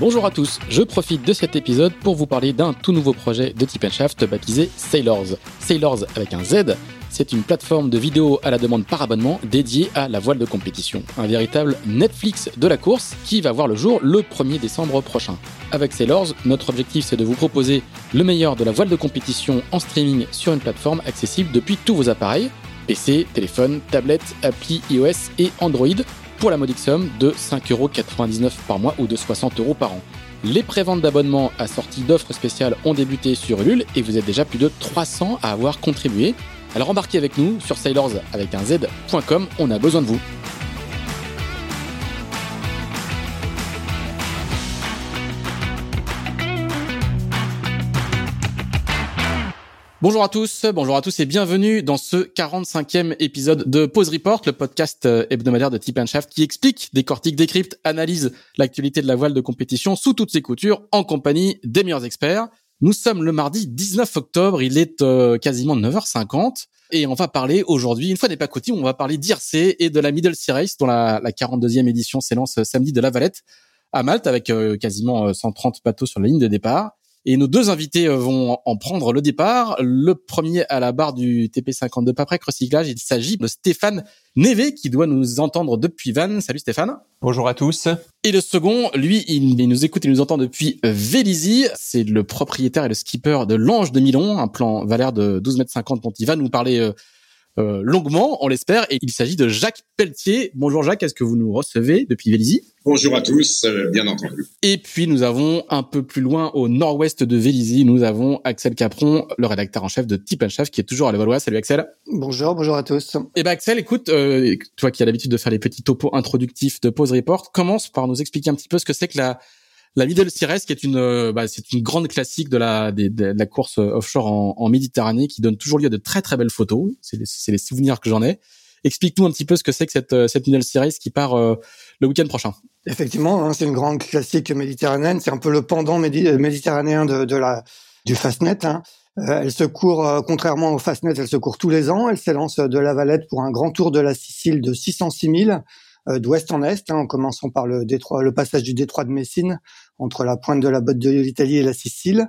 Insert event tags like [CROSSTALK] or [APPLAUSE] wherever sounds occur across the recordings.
Bonjour à tous, je profite de cet épisode pour vous parler d'un tout nouveau projet de Tip Shaft baptisé Sailors. Sailors avec un Z, c'est une plateforme de vidéos à la demande par abonnement dédiée à la voile de compétition. Un véritable Netflix de la course qui va voir le jour le 1er décembre prochain. Avec Sailors, notre objectif c'est de vous proposer le meilleur de la voile de compétition en streaming sur une plateforme accessible depuis tous vos appareils, PC, téléphone, tablette, appli iOS et Android pour la modique somme de 5,99€ par mois ou de 60€ par an. Les préventes d'abonnements assorties d'offres spéciales ont débuté sur Ulule et vous êtes déjà plus de 300 à avoir contribué. Alors embarquez avec nous sur sailors avec un z.com, on a besoin de vous. Bonjour à tous, bonjour à tous et bienvenue dans ce 45e épisode de Pause Report, le podcast euh, hebdomadaire de Tip Shaft qui explique, décortique, décrypte, analyse l'actualité de la voile de compétition sous toutes ses coutures en compagnie des meilleurs experts. Nous sommes le mardi 19 octobre, il est euh, quasiment 9h50 et on va parler aujourd'hui, une fois n'est pas coutume, on va parler d'IRC et de la Middle Sea Race dont la, la 42e édition s'élance samedi de la Valette à Malte avec euh, quasiment 130 bateaux sur la ligne de départ. Et nos deux invités euh, vont en prendre le départ. Le premier à la barre du TP52 Paprec Recyclage, il s'agit de Stéphane Névé qui doit nous entendre depuis Vannes. Salut Stéphane. Bonjour à tous. Et le second, lui, il nous écoute et nous entend depuis Vélizy. C'est le propriétaire et le skipper de l'Ange de Milon, un plan valeur de 12 mètres 50 dont il va nous parler euh, longuement, on l'espère. Et il s'agit de Jacques Pelletier. Bonjour Jacques, est-ce que vous nous recevez depuis Vélizy? Bonjour à tous, euh, bien entendu. Et puis nous avons un peu plus loin au nord-ouest de Vélizy, nous avons Axel Capron, le rédacteur en chef de Tip Chef, qui est toujours à Levallois. Salut Axel. Bonjour, bonjour à tous. Eh ben Axel, écoute, euh, toi qui as l'habitude de faire les petits topos introductifs de Pause Report, commence par nous expliquer un petit peu ce que c'est que la la Middle Sea qui est une, euh, bah, c'est une grande classique de la, de, la course offshore en, Méditerranée qui donne toujours lieu à de très très belles photos. C'est les, souvenirs que j'en ai. Explique-nous un petit peu ce que c'est que cette, cette Middle qui part euh, le week-end prochain. Effectivement, hein, c'est une grande classique méditerranéenne. C'est un peu le pendant méditerranéen de, la du Fastnet. Hein. Euh, elle se court, contrairement au Fastnet, elle se court tous les ans. Elle s'élance de la Valette pour un grand tour de la Sicile de 606 000 euh, d'ouest en est, hein, en commençant par le détroit, le passage du détroit de Messine entre la pointe de la botte de l'Italie et la Sicile.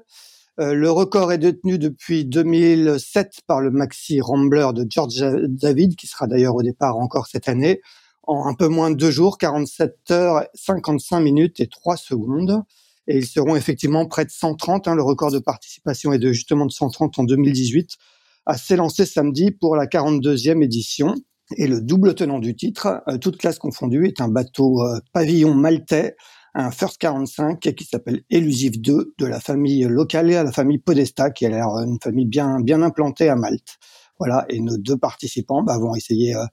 Euh, le record est détenu depuis 2007 par le maxi Rambler de George David, qui sera d'ailleurs au départ encore cette année, en un peu moins de deux jours, 47 heures, 55 minutes et 3 secondes. Et ils seront effectivement près de 130. Hein, le record de participation est de justement de 130 en 2018, à s'élancer samedi pour la 42e édition. Et le double tenant du titre, euh, toute classe confondue, est un bateau euh, pavillon maltais, un First 45 qui s'appelle Elusive 2 de la famille locale à la famille Podesta, qui a l'air une famille bien bien implantée à Malte. Voilà, et nos deux participants bah, vont essayer euh,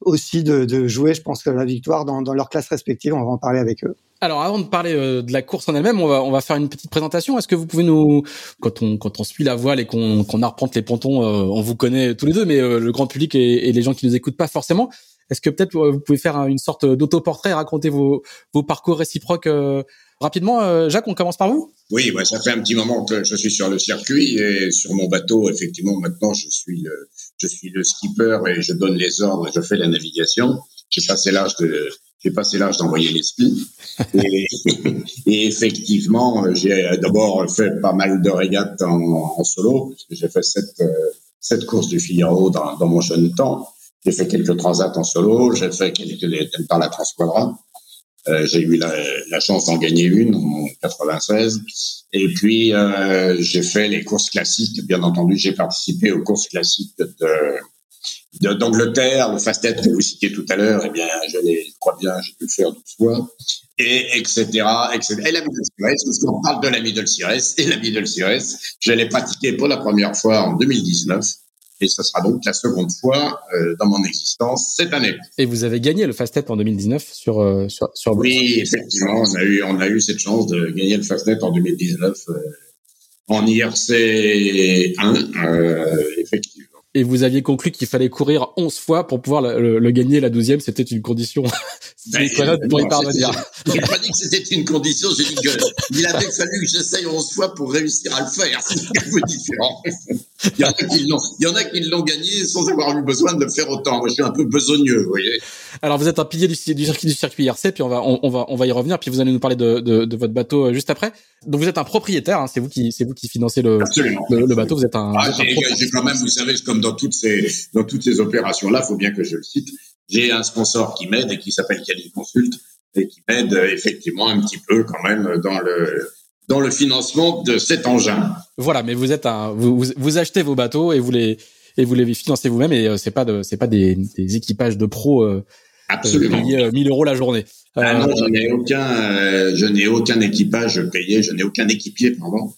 aussi de, de, jouer, je pense la victoire dans, dans leur classe respective. On va en parler avec eux. Alors, avant de parler euh, de la course en elle-même, on va on va faire une petite présentation. Est-ce que vous pouvez nous, quand on quand on suit la voile et qu'on qu'on arpente les pontons, euh, on vous connaît tous les deux, mais euh, le grand public et, les gens qui nous écoutent pas forcément. Est-ce que peut-être vous pouvez faire une sorte d'autoportrait, raconter vos vos parcours réciproques rapidement Jacques, on commence par vous. Oui, ça fait un petit moment que je suis sur le circuit et sur mon bateau, effectivement, maintenant je suis le je suis le skipper et je donne les ordres, je fais la navigation. J'ai passé l'âge de j'ai passé l'âge d'envoyer les. Et, effectivement, j'ai d'abord fait pas mal de régates en, solo, puisque j'ai fait sept, euh, sept courses du Figaro dans, dans mon jeune temps. J'ai fait quelques transats en solo, j'ai fait quelques par la Transquadra. Euh, j'ai eu la, la chance d'en gagner une en 96. Et puis, euh, j'ai fait les courses classiques. Bien entendu, j'ai participé aux courses classiques de, d'Angleterre, le fast-tête que vous citiez tout à l'heure, eh bien, je, les, crois bien, j'ai pu le faire 12 fois, et etc., etc. Et la Middle Series, parce qu'on parle de la Middle Series, et la Middle Series, je l'ai pratiquée pour la première fois en 2019, Et ce sera donc la seconde fois euh, dans mon existence cette année. Et vous avez gagné le Fastnet en 2019 sur euh, sur, sur Oui, effectivement, on a eu on a eu cette chance de gagner le Fastnet en 2019 euh, en IRC 1, effectivement. Et vous aviez conclu qu'il fallait courir 11 fois pour pouvoir le, le gagner. La douzième, c'était une condition ben, pour y parvenir. J'ai pas dit que c'était une condition, j'ai dit qu'il avait fallu que j'essaye 11 fois pour réussir à le faire. C'est un peu différent. Il y en a qui l'ont, il y en a qui l'ont gagné sans avoir eu besoin de le faire autant. Moi, je suis un peu besogneux, vous voyez. Alors, vous êtes un pilier du, du, circuit, du circuit IRC, puis on va, on, va, on va y revenir, puis vous allez nous parler de, de, de votre bateau euh, juste après. Donc, vous êtes un propriétaire, hein, c'est vous qui, c'est vous qui financez le, le, le, bateau. Vous êtes un. Ah, j'ai quand même, vous savez, comme dans toutes ces, dans toutes ces opérations-là, faut bien que je le cite. J'ai un sponsor qui m'aide et qui s'appelle Cali Consult et qui m'aide euh, effectivement un petit peu quand même dans le dans le financement de cet engin. Voilà, mais vous êtes un, vous, vous, achetez vos bateaux et vous les et vous les financez vous-même et euh, c'est pas de c'est pas des, des, équipages de pros euh, Absolument. payés 1000 euros la journée. Ah non, je n'ai aucun je n'ai aucun équipage payé, je n'ai aucun équipier pardon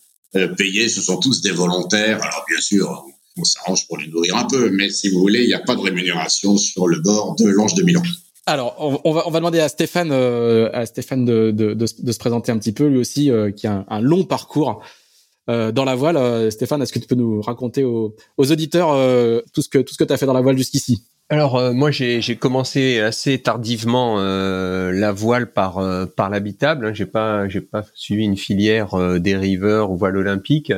payé. Ce sont tous des volontaires. Alors bien sûr, on s'arrange pour les nourrir un peu, mais si vous voulez, il n'y a pas de rémunération sur le bord de l'Ange de Milan. Alors, on, va, on va demander à Stéphane, euh, à Stéphane de, de, se présenter un petit peu, lui aussi, euh, qui a un, un, long parcours euh, dans la voile. Stéphane, est-ce que tu peux nous raconter aux, aux auditeurs tout ce que tout ce que tu as fait dans la voile jusqu'ici? Alors moi j'ai commencé assez tardivement la voile par par l'habitable. Hein. J'ai pas j'ai pas suivi une filière dériveur ou voile olympique.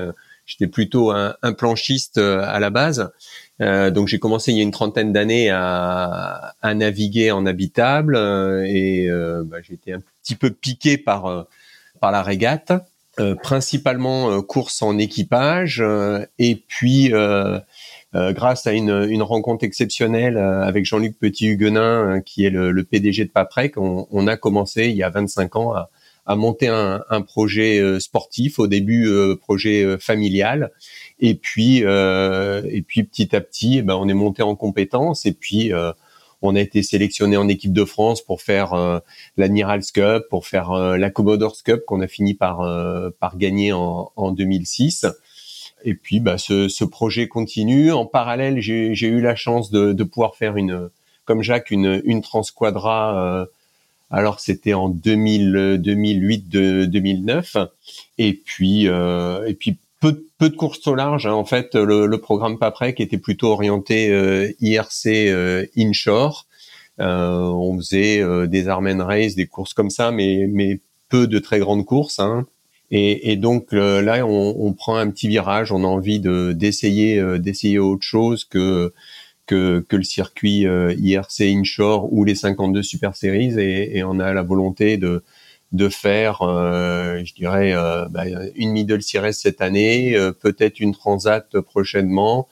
J'étais plutôt un, un, planchiste à la base. Euh, donc j'ai commencé il y a une trentaine d'années à, à, naviguer en habitable euh, et euh, bah, j'ai été un petit peu piqué par euh, par la régate, principalement course en équipage et puis grâce à une, une, rencontre exceptionnelle avec Jean-Luc Petit-Huguenin qui est le, le, PDG de Paprec, on, on, a commencé il y a 25 ans à, à monter un, un projet sportif, au début projet familial et puis, euh, et puis petit à petit, eh ben, on est monté en compétences et puis euh, on a été sélectionné en équipe de France pour faire euh, l'Admirals Cup, pour faire euh, la Commodores Cup qu'on a fini par euh, par gagner en, en 2006. Et puis, bah, ce, ce projet continue. En parallèle, j'ai eu la chance de, de, pouvoir faire une, comme Jacques, une, une transquadra. alors, c'était en 2000, 2008, 2009. Et puis, et puis peu, peu de courses au large. Hein. En fait, le, le programme Paprec était plutôt orienté euh, IRC euh, inshore. Euh, on faisait euh, des Armen Race, des courses comme ça, mais, mais peu de très grandes courses. Hein. Et, et, donc là, on, on, prend un petit virage. On a envie de d'essayer d'essayer autre chose que que, que le circuit IRC inshore ou les 52 Super Series, et, et on a la volonté de de faire, euh, je dirais, euh, bah, une middle series cette année, euh, peut-être une transat prochainement,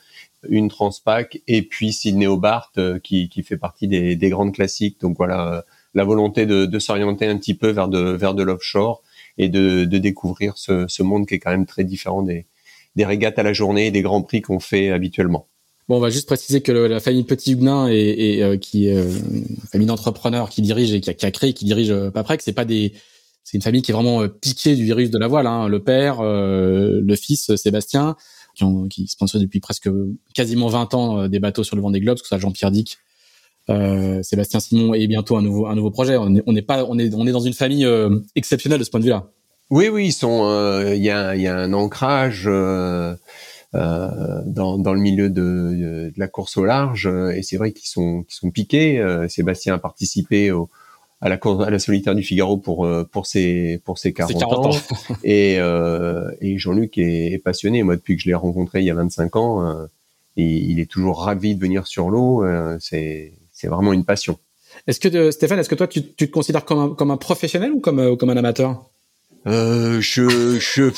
une transpac, et puis Sydney Hobart qui, qui fait partie des, des grandes classiques. Donc voilà, la volonté de, de s'orienter un petit peu vers de vers de l'offshore et de, de découvrir ce, ce, monde qui est quand même très différent des, des régates à la journée et des grands prix qu'on fait habituellement. Bon, on va juste préciser que la famille Petit Huguenin et, et qui est une famille d'entrepreneurs qui dirige et qui a, qui a créé, qui dirige euh, Paprec, c'est pas des c'est une famille qui est vraiment euh, piquée du virus de la voile. Hein. Le père, euh, le fils Sébastien, qui, ont, qui depuis presque quasiment 20 ans des bateaux sur le vent des globes, que soit Jean-Pierre Dick, euh, Sébastien Simon et bientôt un nouveau un nouveau projet. On n'est pas on est on est dans une famille exceptionnelle de ce point de vue-là. Oui, oui, ils sont. Il y a il y a un ancrage. Euh, dans, dans, le milieu de, de, la course au large. Et c'est vrai qu'ils sont, qu'ils sont piqués. Euh, Sébastien a participé au, à la course, à la solitaire du Figaro pour euh, pour ses pour ses 40, 40 ans, [LAUGHS] et, euh, et Jean-Luc est, est, passionné. Moi depuis que je l'ai rencontré il y a 25 ans euh, et il est toujours ravi de venir sur l'eau. C'est c'est vraiment une passion. Est-ce que Stéphane est-ce que toi tu, tu te considères comme un, comme un professionnel ou comme comme un amateur? Euh, je, je,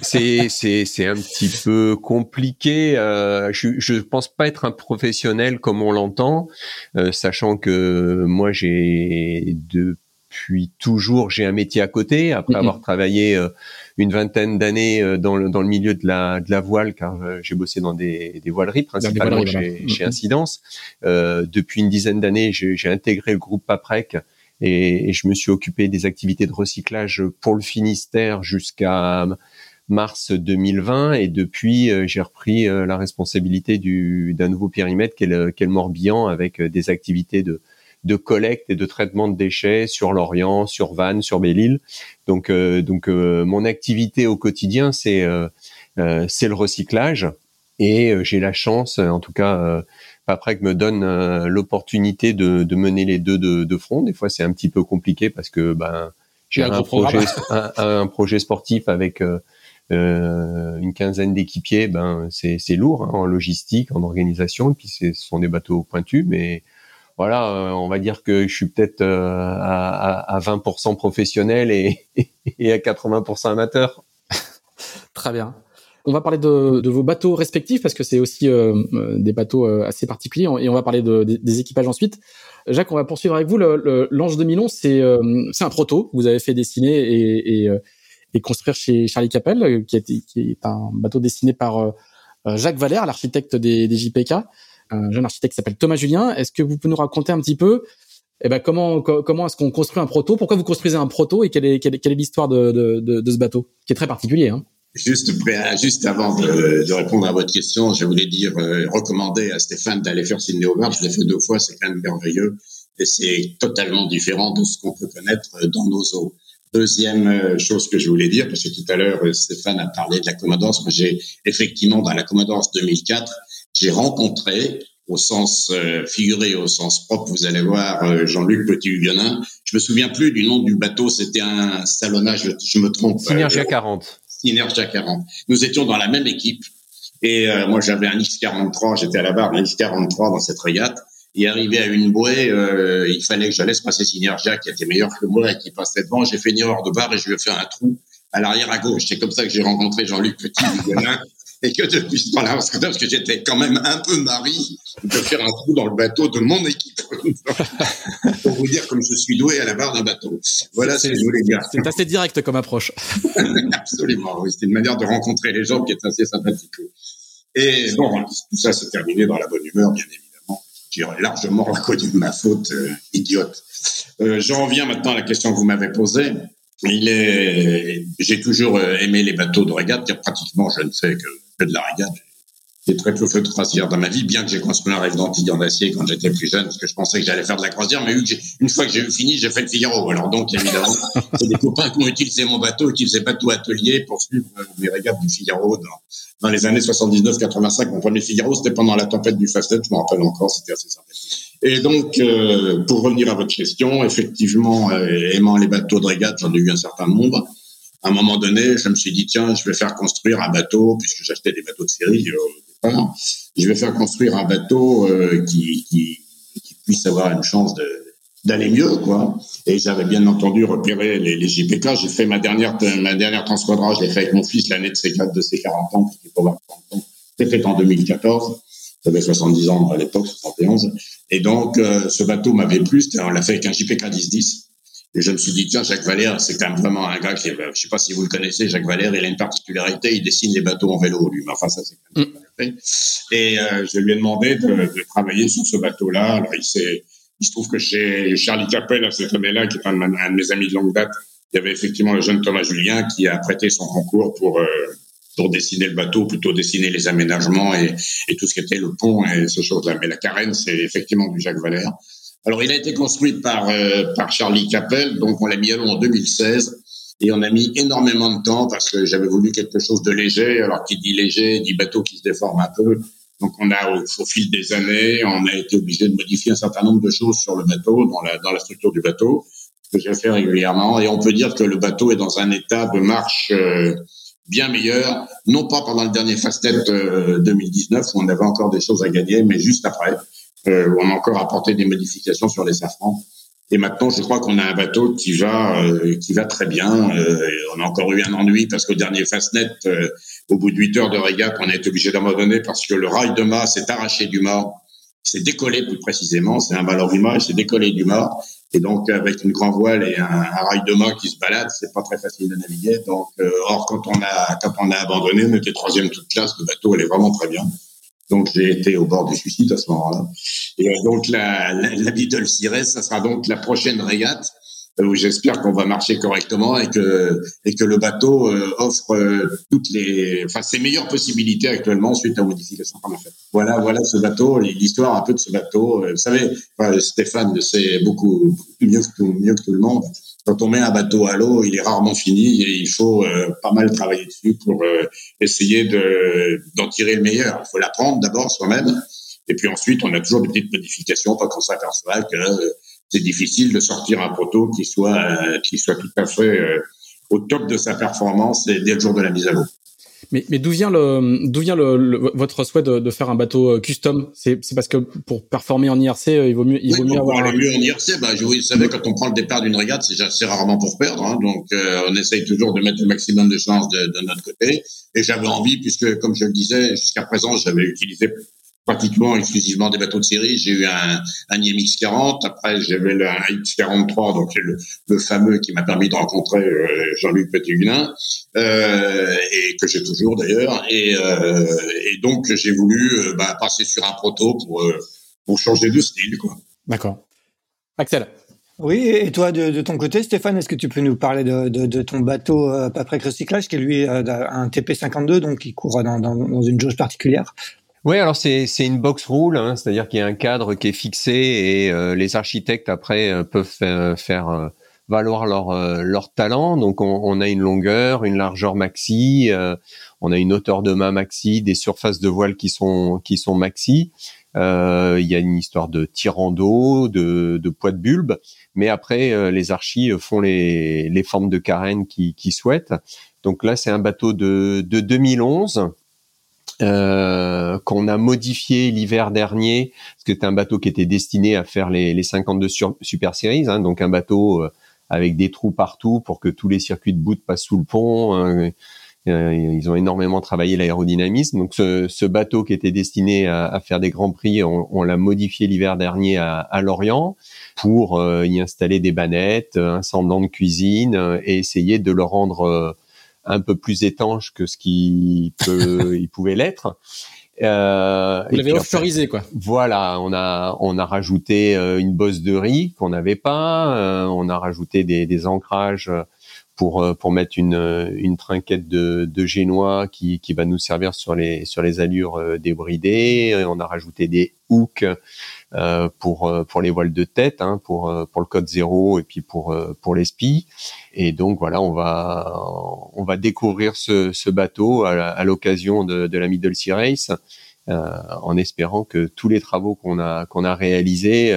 c'est, c'est, c'est un petit peu compliqué. Euh, je, je pense pas être un professionnel comme on l'entend, euh, sachant que moi j'ai depuis toujours j'ai un métier à côté après avoir travaillé euh, une vingtaine d'années euh, dans le dans le milieu de la de la voile car j'ai bossé dans des, des voileries principalement chez, chez Incidence. depuis une dizaine d'années, j'ai, j'ai intégré le groupe Paprec et, et, je me suis occupé des activités de recyclage pour le Finistère jusqu'à mars 2020 et depuis j'ai repris la responsabilité du d'un nouveau périmètre qu'est le, le, Morbihan avec des activités de de collecte et de traitement de déchets sur Lorient, sur Vannes, sur Belle-Île. Donc donc mon activité au quotidien c'est c'est le recyclage et j'ai la chance en tout cas après que me donne l'opportunité de, de, mener les deux de, de front. Des fois, c'est un petit peu compliqué parce que ben j'ai un, projet, un, projet sportif avec euh, euh, une quinzaine d'équipiers. Ben c'est c'est lourd hein, en logistique, en organisation. Et puis ce sont des bateaux pointus, mais voilà, euh, on va dire que je suis peut-être euh, à, à, 20% professionnel et, [LAUGHS] et à 80% amateur. Très bien. On va parler de, de, vos bateaux respectifs parce que c'est aussi euh, euh des bateaux euh, assez particuliers et on va parler de, des équipages ensuite. Jacques, on va poursuivre avec vous. L'Ange le, 2011, c'est euh, c'est un proto que vous avez fait dessiner et, et, et construire chez Charlie Capel, qui, qui est un bateau dessiné par Jacques Valère, l'architecte des, des, JPK, un jeune architecte qui s'appelle Thomas Julien. Est-ce que vous pouvez nous raconter un petit peu eh ben comment comment est-ce qu'on construit un proto? Pourquoi vous construisez un proto? Et quelle est quelle est l'histoire de, de, de, de, ce bateau qui est très particulier hein? Juste, juste avant de, de, répondre à votre question, je voulais dire, euh, recommander à Stéphane d'aller faire Sydney Hobart. Je l'ai fait deux fois, c'est quand même merveilleux. Et c'est totalement différent de ce qu'on peut connaître dans nos eaux. Deuxième euh, chose que je voulais dire, parce que tout à l'heure, euh, Stéphane a parlé de la Commodore. Moi, j'ai effectivement, dans la Commodore 2004, j'ai rencontré, au sens figuré, au sens propre, vous allez voir, Jean-Luc Petit-Huguenin. Je me souviens plus du nom du bateau, c'était un salonnage, je me trompe. Synergia 40. Synergia 40. Nous étions dans la même équipe. Et euh, moi, j'avais un X43, j'étais à la barre d'un X43 dans cette régate. Et arrivé à une bouée, euh, il fallait que je laisse passer Synergia, qui était meilleur que moi et qui passait devant. J'ai fait une erreur de barre et je lui ai fait un trou à l'arrière à gauche. C'est comme ça que j'ai rencontré Jean-Luc Petit et que depuis ce temps-là, parce que j'étais quand même un peu mari de faire un trou dans le bateau de mon équipe. [LAUGHS] Pour vous dire comme je suis doué à la barre d'un bateau. Voilà ce que je voulais dire. C'est assez direct comme approche. [LAUGHS] Absolument, oui. C'était une manière de rencontrer les gens qui est assez sympathique. Et bon, tout ça s'est terminé dans la bonne humeur, bien évidemment. J'ai largement reconnu ma faute euh, idiote. Euh, J'en reviens maintenant à la question que vous m'avez posée. Il est, j'ai toujours euh, aimé les bateaux de régate, car pratiquement je ne fais que de la régate. J'ai très peu fait de croisière dans ma vie, bien que j'ai construit un rêve d'antilles en acier quand j'étais plus jeune, parce que je pensais que j'allais faire de la croisière, mais une fois que j'ai eu fini, j'ai fait le Figaro. Alors donc, évidemment, [LAUGHS] c'est des copains qui ont utilisé mon bateau et qui faisaient bateau atelier pour suivre les régates du Figaro dans, dans les années 79-85. Mon premier Figaro, c'était pendant la tempête du Fastet, je me rappelle encore, c'était assez sympa. Et donc, euh, pour revenir à votre question, effectivement, euh, aimant les bateaux de régate, j'en ai eu un certain nombre à un moment donné, je me suis dit, tiens, je vais faire construire un bateau, puisque j'achetais des bateaux de série euh, je vais faire construire un bateau euh, qui, puisse avoir une chance d'aller mieux, quoi. Et j'avais bien entendu repérer les, les JPK. J'ai fait ma dernière ma dernière transquadra, je l'ai fait avec mon fils l'année de ses, de ses 40 ans, qui pour 40 ans. C'était en 2014. J'avais 70 ans à l'époque, 71. Et donc, euh, ce bateau m'avait plu. On l'a fait avec un JPK 1010 et je me suis dit, tiens, Jacques Valère, c'est quand même vraiment un gars qui, je sais pas si vous le connaissez, Jacques Valère, il a une particularité, il dessine les bateaux en vélo, lui. Mais enfin, ça, c'est quand même mm. Et euh, je lui ai demandé de, de travailler sur ce bateau-là. Alors, il s'est, il se trouve que chez Charlie Capel, à cette année-là, qui est un, de mes amis de longue date, il y avait effectivement le jeune Thomas Julien qui a prêté son concours pour euh, pour dessiner le bateau, plutôt dessiner les aménagements et, et tout ce qui était le pont et ce chose-là. Mais la carène, c'est effectivement du Jacques Valère. Alors, il a été construit par, euh, par Charlie Capel, donc on l'a mis à l'eau en 2016. Et on a mis énormément de temps parce que j'avais voulu quelque chose de léger. Alors, qui dit léger, dit bateau qui se déforme un peu. Donc, on a, au, fil des années, on a été obligé de modifier un certain nombre de choses sur le bateau, dans la, dans la structure du bateau, que j'ai fait régulièrement. Et on peut dire que le bateau est dans un état de marche euh, bien meilleur, non pas pendant le dernier Fastnet euh, 2019 où on avait encore des choses à gagner, mais juste après. Euh, on a encore apporté des modifications sur les safrans. Et maintenant, je crois qu'on a un bateau qui va euh, qui va très bien. Euh, on a encore eu un ennui parce qu'au dernier Fastnet, au bout de 8 heures de régate, on a été obligé d'abandonner parce que le rail de mât s'est arraché du mât, s'est décollé plus précisément. C'est un mât, il s'est décollé du mât. Et donc, avec une grande voile et un, rail de mât qui se balade, c'est pas très facile de naviguer. Donc, or, quand on a quand on a abandonné, on était troisième toute classe. Le bateau, est vraiment très bien. Donc j'ai été au bord du suicide à ce moment-là. Et donc la, la, la Beetle Cires, ça sera donc la prochaine régate où j'espère qu'on va marcher correctement et que et que le bateau offre toutes les, enfin ses meilleures possibilités actuellement suite aux modifications qu'on a faites. Voilà, voilà ce bateau, l'histoire un peu de ce bateau. Vous savez, Stéphane le sait beaucoup mieux que tout, mieux que tout le monde quand on met un bateau à l'eau, il est rarement fini et il faut euh, pas mal travailler dessus pour euh, essayer de d'en tirer le meilleur. Il faut l'apprendre d'abord soi-même et puis ensuite on a toujours des petites modifications quand on s'aperçoit que euh, c'est difficile de sortir un proto qui soit qui soit tout à fait au top de sa performance dès le jour de la mise à l'eau. Mais, mais d'où vient le d'où vient le, votre souhait de, de, faire un bateau euh, custom? C'est parce que pour performer en IRC, euh, il vaut mieux il vaut mieux avoir aller mieux en IRC. Bah, je, vous savez quand on prend le départ d'une régate, c'est assez rarement pour perdre, hein, donc euh, on essaye toujours de mettre le maximum de chances de, de notre côté. Et j'avais envie, puisque comme je le disais jusqu'à présent, j'avais utilisé pratiquement exclusivement des bateaux de série. J'ai eu un, un IMX 40, après j'avais le X 43, donc le, le fameux qui m'a permis de rencontrer euh, Jean-Luc Petitguenin, euh, et que j'ai toujours d'ailleurs. Et, euh, et donc j'ai voulu euh, bah, passer sur un proto pour euh, pour changer de style, quoi. D'accord. Axel. Oui, et toi, de, de ton côté, Stéphane, est-ce que tu peux nous parler de, de, de ton bateau euh, après recyclage, qui est lui un TP52, donc qui court dans, dans, dans une jauge particulière? Oui, alors c'est une box rule, hein, c'est-à-dire qu'il y a un cadre qui est fixé et euh, les architectes après euh, peuvent faire, euh, valoir leur leur talent. Donc on, on, a une longueur, une largeur maxi, on a une hauteur de main maxi, des surfaces de voile qui sont qui sont maxi. il y a une histoire de tirant d'eau, de, de poids de bulbe, mais après les archis font les les formes de carène qu'ils qui souhaitent. Donc là c'est un bateau de de 2011 euh, qu'on a modifié l'hiver dernier, parce que c'était un bateau qui était destiné à faire les, les 52 Super Series, hein, donc un bateau euh, avec des trous partout pour que tous les circuits de bout passent sous le pont. Hein, euh, ils ont énormément travaillé l'aérodynamisme. Donc ce, bateau qui était destiné à, faire des grands prix, on, l'a modifié l'hiver dernier à, Lorient pour y installer des bannettes, un semblant de cuisine et essayer de le rendre un peu plus étanche que ce qui peut, [LAUGHS] il pouvait l'être. Euh, Vous l'avez offshoreisé, quoi. Voilà, on a on a rajouté euh, une bosse de riz qu'on n'avait pas. Euh, on a rajouté des, des ancrages pour euh, pour mettre une une trinquette de, de génois qui qui va nous servir sur les sur les allures débridées. On a rajouté des hooks pour euh, pour les voiles de tête, hein, pour euh, pour le code zéro et puis pour pour les spies. Et donc voilà, on va on va découvrir ce, ce bateau à, l'occasion de, de la Middle Sea Race, en espérant que tous les travaux qu'on a qu'on a réalisés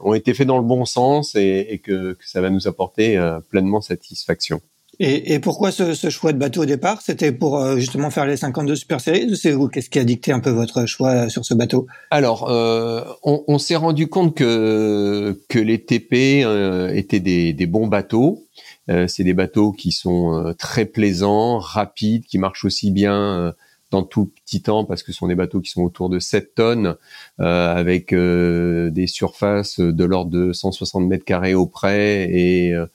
ont été faits dans le bon sens et, et que, que, ça va nous apporter pleinement satisfaction. Et, et pourquoi ce, ce, choix de bateau au départ? C'était pour euh, justement faire les 52 Super Series C'est qu'est-ce qui a dicté un peu votre choix euh, sur ce bateau? Alors, euh, on, on s'est rendu compte que que les TP euh, étaient des, des, bons bateaux. Euh, c'est des bateaux qui sont euh, très plaisants, rapides, qui marchent aussi bien dans tout petit temps parce que ce sont des bateaux qui sont autour de 7 tonnes euh, avec euh, des surfaces de l'ordre de 160 mètres carrés auprès et euh,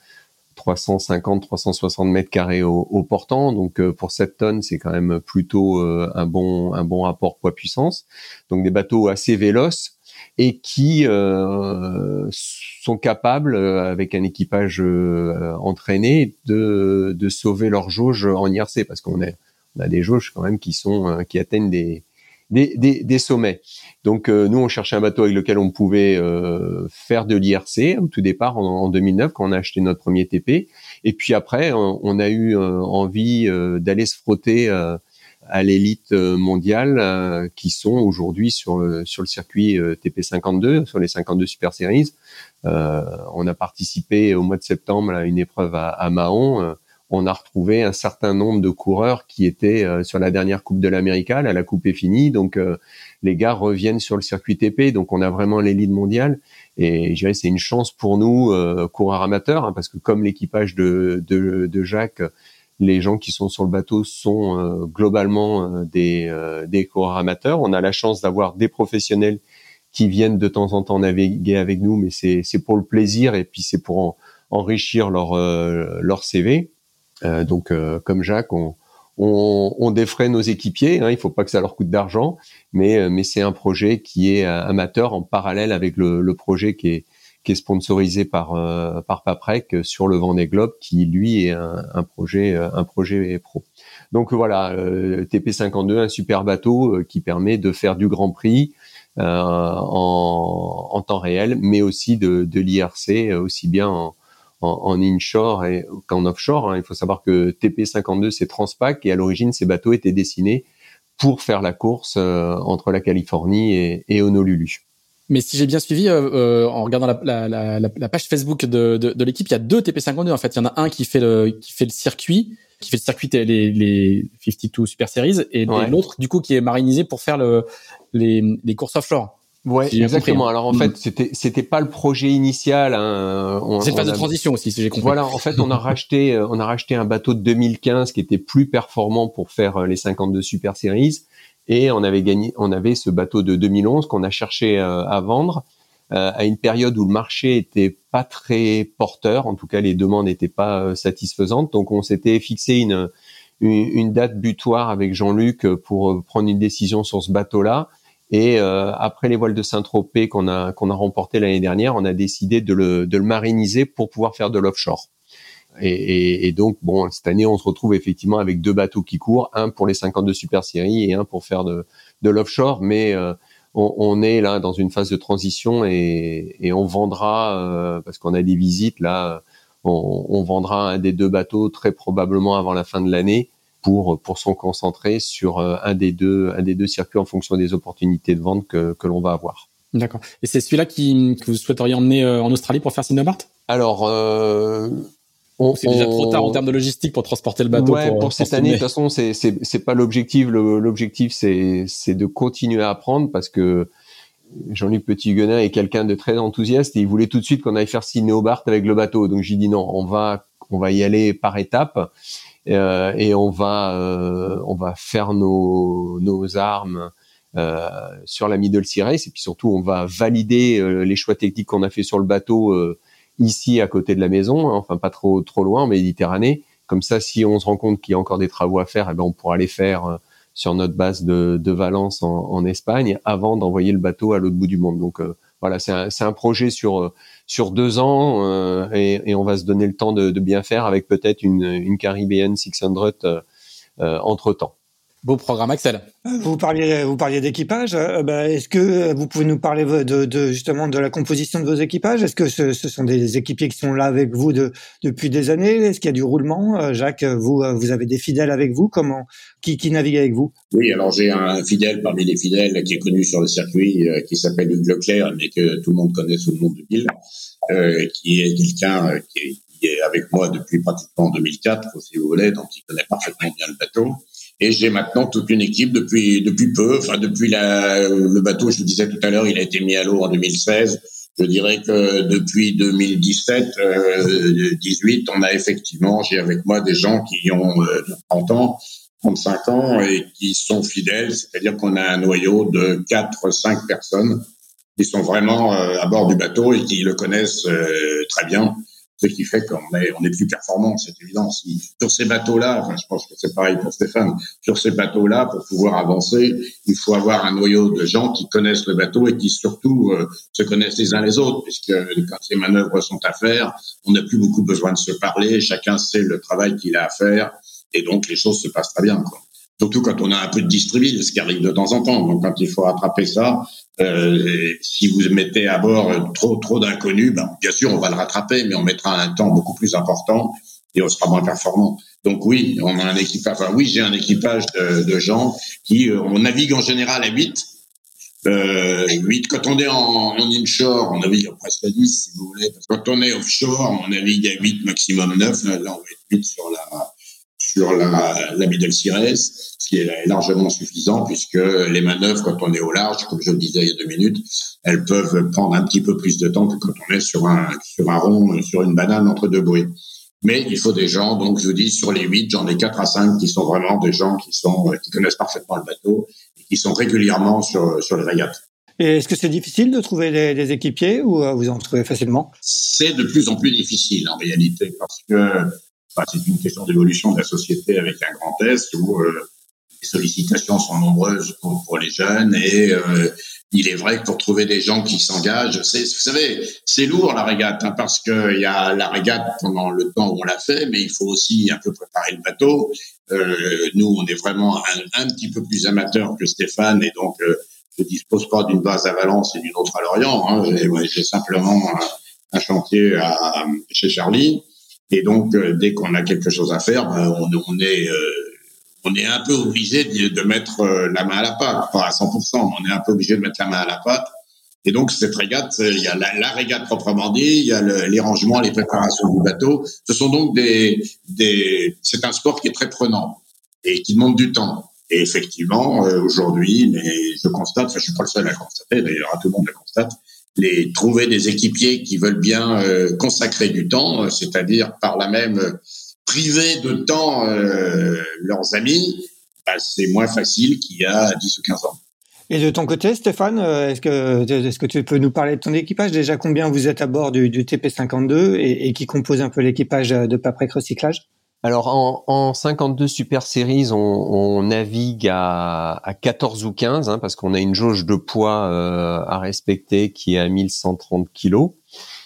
350, 360 mètres carrés au, au portant. Donc euh, pour 7 tonnes, c'est quand même plutôt euh, un bon un bon rapport poids-puissance. Donc des bateaux assez véloces et qui euh, sont capables, euh, avec un équipage euh, entraîné, de, de sauver leur jauge en IRC parce qu'on a, on a des jauges quand même qui sont euh, qui atteignent des des, des, des sommets. Donc euh, nous, on cherchait un bateau avec lequel on pouvait euh, faire de l'IRC au tout départ en, 2009 quand on a acheté notre premier TP. Et puis après, on, a eu euh, envie d'aller se frotter à l'élite mondiale qui sont aujourd'hui sur le, sur le circuit TP52, sur les 52 Super Series. on a participé au mois de septembre à une épreuve à, à Mahon on a retrouvé un certain nombre de coureurs qui étaient euh, sur la dernière Coupe de l'Amérique. La Coupe est finie, donc euh, les gars reviennent sur le circuit TP. Donc on a vraiment l'élite mondiale. Et je dirais c'est une chance pour nous, euh, coureurs amateurs, hein, parce que comme l'équipage de, de, Jacques, les gens qui sont sur le bateau sont globalement des, des coureurs amateurs. On a la chance d'avoir des professionnels qui viennent de temps en temps naviguer avec nous, mais c'est pour le plaisir et puis c'est pour enrichir leur, leur CV. Euh, donc, euh, comme Jacques, on, on, on, défraie nos équipiers. Hein, il faut pas que ça leur coûte d'argent, mais, euh, mais c'est un projet qui est amateur en parallèle avec le, le projet qui est, qui est sponsorisé par par Paprec sur le Vendée Globe, qui lui est un, un projet un projet pro. Donc voilà, TP52, un super bateau qui permet de faire du Grand Prix en, en, temps réel, mais aussi de, de l'IRC, aussi bien en, en, inshore qu'en offshore. Hein. Il faut savoir que TP52 c'est Transpac et à l'origine ces bateaux étaient dessinés pour faire la course euh, entre la Californie et, et Honolulu. Mais si j'ai bien suivi, euh, euh, en regardant la, la, la, la, page Facebook de, de, de l'équipe, il y a deux TP52 en fait. Il y en a un qui fait le qui fait le circuit, qui fait le circuit les, les 52 Super Series, et, l'autre du coup qui est marinisé pour faire le, les, les courses offshore. Ouais, exactement. Hein. Alors en mm. fait, c'était c'était pas le projet initial. Hein. C'est une phase de transition aussi, si j'ai compris. Voilà, en fait, on a racheté euh, on a racheté un bateau de 2015 qui était plus performant pour faire euh, les 52 Super Series, et on avait gagné, on avait ce bateau de 2011 qu'on a cherché euh, à vendre à une période où le marché était pas très porteur. En tout cas, les demandes n'étaient pas satisfaisantes. Donc, on s'était fixé une une date butoir avec Jean-Luc pour prendre une décision sur ce bateau-là. Et euh, après les voiles de Saint-Tropez qu'on a qu'on a remporté l'année dernière, on a décidé de le de le mariniser pour pouvoir faire de l'offshore. Et, et, et, donc bon, cette année, on se retrouve effectivement avec deux bateaux qui courent, un pour les 52 Super Séries et un pour faire de de l'offshore, mais euh, on, on, est là dans une phase de transition et, et on vendra euh, parce qu'on a des visites là, on, on, vendra un des deux bateaux très probablement avant la fin de l'année pour pour s'en concentrer sur euh, un des deux un des deux circuits en fonction des opportunités de vente que que l'on va avoir. D'accord. Et c'est celui-là qui que vous souhaiteriez emmener euh, en Australie pour faire Cinemart? Alors. Euh, c'est déjà trop tard en termes de logistique pour transporter le bateau. Ouais, pour, cette année, de toute façon, c'est c'est c'est pas l'objectif. L'objectif, c'est c'est de continuer à apprendre parce que Jean-Luc Petit-Guenin est quelqu'un de très enthousiaste et il voulait tout de suite qu'on aille faire Cinéobart avec le bateau. Donc j'ai dit non, on va on va y aller par étapes et on va euh, on va faire nos nos armes euh, sur la Middle Sea et puis surtout on va valider les choix techniques qu'on a fait sur le bateau ici à côté de la maison, hein, enfin pas trop trop loin en Méditerranée. Comme ça, si on se rend compte qu'il y a encore des travaux à faire, eh ben on pourra les faire sur notre base de, de Valence en, en, Espagne avant d'envoyer le bateau à l'autre bout du monde. Donc voilà, c'est un, un, projet sur sur deux ans euh, et, on va se donner le temps de, de bien faire avec peut-être une, une Caribbean 600 euh, euh, entre temps. Beau programme, Axel. Vous parliez, vous parliez d'équipage. Euh, bah, est-ce que vous pouvez nous parler de, de, justement de la composition de vos équipages? Est-ce que ce, ce, sont des équipiers qui sont là avec vous de, depuis des années? Est-ce qu'il y a du roulement? Euh, Jacques, vous, euh, vous avez des fidèles avec vous Comment qui, qui navigue avec vous? Oui, alors j'ai un fidèle parmi les fidèles qui est connu sur le circuit, qui s'appelle Hugues Leclerc, mais que tout le monde connaît sous le nom de Bill, euh, qui est quelqu'un qui, qui est avec moi depuis pratiquement 2004, si vous voulez, donc il connaît parfaitement bien le bateau. Et j'ai maintenant toute une équipe depuis depuis peu, enfin depuis le bateau, je vous disais tout à l'heure, il a été mis à l'eau en 2016. Je dirais que depuis 2017, euh, 18, on a effectivement, j'ai avec moi des gens qui ont euh, 30 ans, 35 ans et qui sont fidèles, c'est-à-dire qu'on a un noyau de 4, 5 personnes qui sont vraiment euh, à bord du bateau et qui le connaissent euh, très bien ce qui fait qu'on est, on plus performant, c'est évident. Sur ces bateaux-là, je pense que c'est pareil pour Stéphane, sur ces bateaux-là, pour pouvoir avancer, il faut avoir un noyau de gens qui connaissent le bateau et qui surtout euh, se connaissent les uns les autres, puisque quand les manœuvres sont à faire, on n'a plus beaucoup besoin de se parler, chacun sait le travail qu'il a à faire, et donc les choses se passent très bien. Surtout quand on a un peu de distribué, ce qui arrive de temps en temps. Donc quand il faut rattraper ça, euh, si vous mettez à bord trop trop d'inconnus, ben, bien sûr on va le rattraper, mais on mettra un temps beaucoup plus important et on sera moins performant. Donc oui, on a un équipage. Enfin oui, j'ai un équipage de, gens qui euh, on navigue en général à 8. Euh, 8 quand on est en, en inshore, on navigue presque à 10 si vous voulez. quand on est offshore, on navigue à 8 maximum 9. Là, on va être 8 sur la sur la, la middle ce qui est largement suffisant puisque les manœuvres, quand on est au large, comme je le disais il y a deux minutes, elles peuvent prendre un petit peu plus de temps que quand on est sur un, sur un rond, sur une banane entre deux bruits. Mais il faut des gens, donc je vous dis, sur les huit, j'en ai quatre à cinq qui sont vraiment des gens qui sont, qui connaissent parfaitement le bateau et qui sont régulièrement sur, sur les régates. Et est-ce que c'est difficile de trouver des, des, équipiers ou euh, vous en trouvez facilement? C'est de plus en plus difficile en réalité parce que c'est une question d'évolution de la société avec un grand S où euh, les sollicitations sont nombreuses pour, pour les jeunes et euh, il est vrai que pour trouver des gens qui s'engagent, vous savez, c'est lourd la régate, hein, parce qu'il y a la régate pendant le temps où on l'a fait, mais il faut aussi un peu préparer le bateau. Euh, nous, on est vraiment un, petit peu plus amateur que Stéphane, et donc euh, je dispose pas d'une base à Valence et d'une autre à Lorient. Hein. J'ai, simplement un, chantier à, chez Charlie, et donc euh, dès qu'on a quelque chose à faire, ben, on, on est euh, on est un peu obligé de, mettre euh, la main à la pâte, pas à 100%, mais on est un peu obligé de mettre la main à la pâte. Et donc cette régate, il y a la, régate proprement dit, il y a les rangements, les préparations du bateau. Ce sont donc des, c'est un sport qui est très prenant et qui demande du temps. Et effectivement, aujourd'hui, je constate, enfin, je suis pas le seul à le constater, d'ailleurs, tout le monde le constate, les trouver des équipiers qui veulent bien euh, consacrer du temps, c'est-à-dire par la même priver de temps euh, leurs amis, bah, c'est moins facile qu'il y a 10 ou 15 ans. Et de ton côté, Stéphane, euh, est-ce que, est-ce que tu peux nous parler de ton équipage? Déjà, combien vous êtes à bord du, TP52 et, qui compose un peu l'équipage de Paprec Recyclage? Alors en, 52 Super Series, on, navigue à, 14 ou 15 hein, parce qu'on a une jauge de poids euh, à respecter qui est à 1130 kg.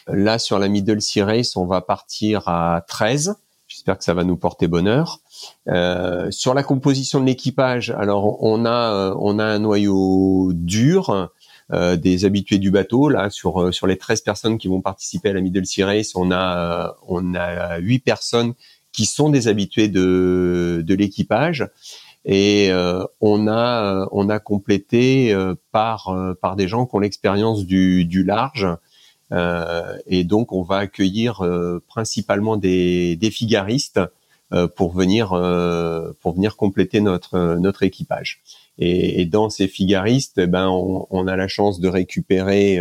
Là sur la Middle Series, on va partir à 13 J'espère que ça va nous porter bonheur. Euh, sur la composition de l'équipage, alors on a euh, on a un noyau dur. Euh, des habitués du bateau là sur sur les 13 personnes qui vont participer à la Middle Sea Race on a on a 8 personnes qui sont des habitués de de l'équipage. Et on a on a complété par par des gens qui ont l'expérience du du large. Euh, et donc, on va accueillir euh, principalement des, des figaristes euh, pour venir pour venir compléter notre notre équipage. Et, et dans ces figaristes, eh ben, on, on, a la chance de récupérer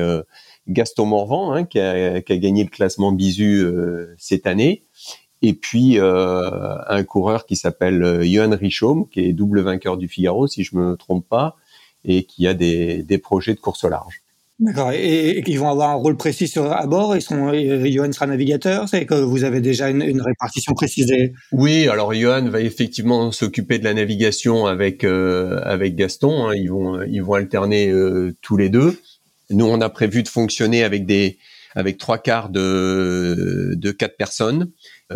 Gaston Morvan, hein, qui, a, qui, a, gagné le classement Bisu cette année, et puis euh, un coureur qui s'appelle Johan Richaume, qui est double vainqueur du Figaro, si je me trompe pas, et qui a des, des projets de course au large. D'accord. Et, ils vont avoir un rôle précis sur, à bord? Ils sont, Johan sera navigateur? C'est que vous avez déjà une, une répartition précisée? Oui. Alors Johan va effectivement s'occuper de la navigation avec euh, avec Gaston. Hein. Ils vont ils vont alterner euh, tous les deux. Nous, on a prévu de fonctionner avec des avec trois quarts de de quatre personnes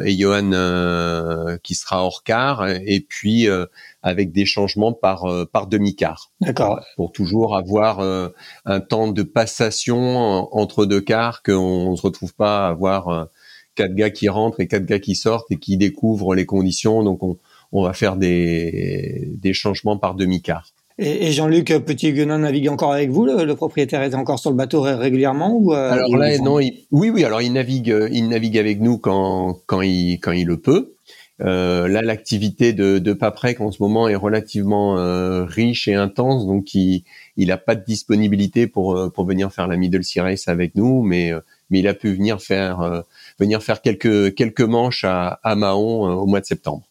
et Johan euh, qui sera hors quart et puis avec des changements par euh, par demi-quart. D'accord. Pour toujours avoir euh, un temps de passation entre deux quarts qu'on ne se retrouve pas à avoir euh, quatre gars qui rentrent et quatre gars qui sortent et qui découvrent les conditions. Donc on, on va faire des des changements par demi-quart. Et, Jean-Luc Petit Guenin navigue encore avec vous le, propriétaire est encore sur le bateau régulièrement ou Alors là, non, oui, oui, alors il navigue, il navigue avec nous quand quand il quand il le peut. Euh, là, l'activité de, de Paprec en ce moment est relativement euh, riche et intense, donc il il a pas de disponibilité pour euh, pour venir faire la Middle Sea Race avec nous, mais mais il a pu venir faire venir faire quelques quelques manches à, à Mahon au mois de septembre.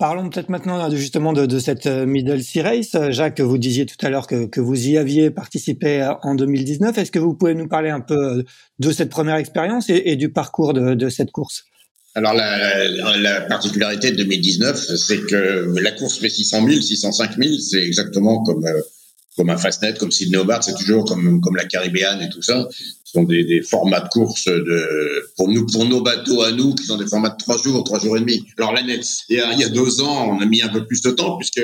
Parlons peut-être maintenant justement de, de, cette Middle Sea Race. Jacques, vous disiez tout à l'heure que, vous y aviez participé en 2019. Est-ce que vous pouvez nous parler un peu de cette première expérience et, du parcours de, cette course? Alors la, la, particularité de 2019, c'est que la course fait 600 000, 605 000, c'est exactement comme euh, comme un Fastnet, comme Sydney Hobart, c'est toujours comme comme la Caribéane et tout ça. Sont des, formats de course de pour nous pour nos bateaux à nous qui sont des formats de trois jours, trois jours et demi. Alors il, y a, il deux ans, on a mis un peu plus de temps puisque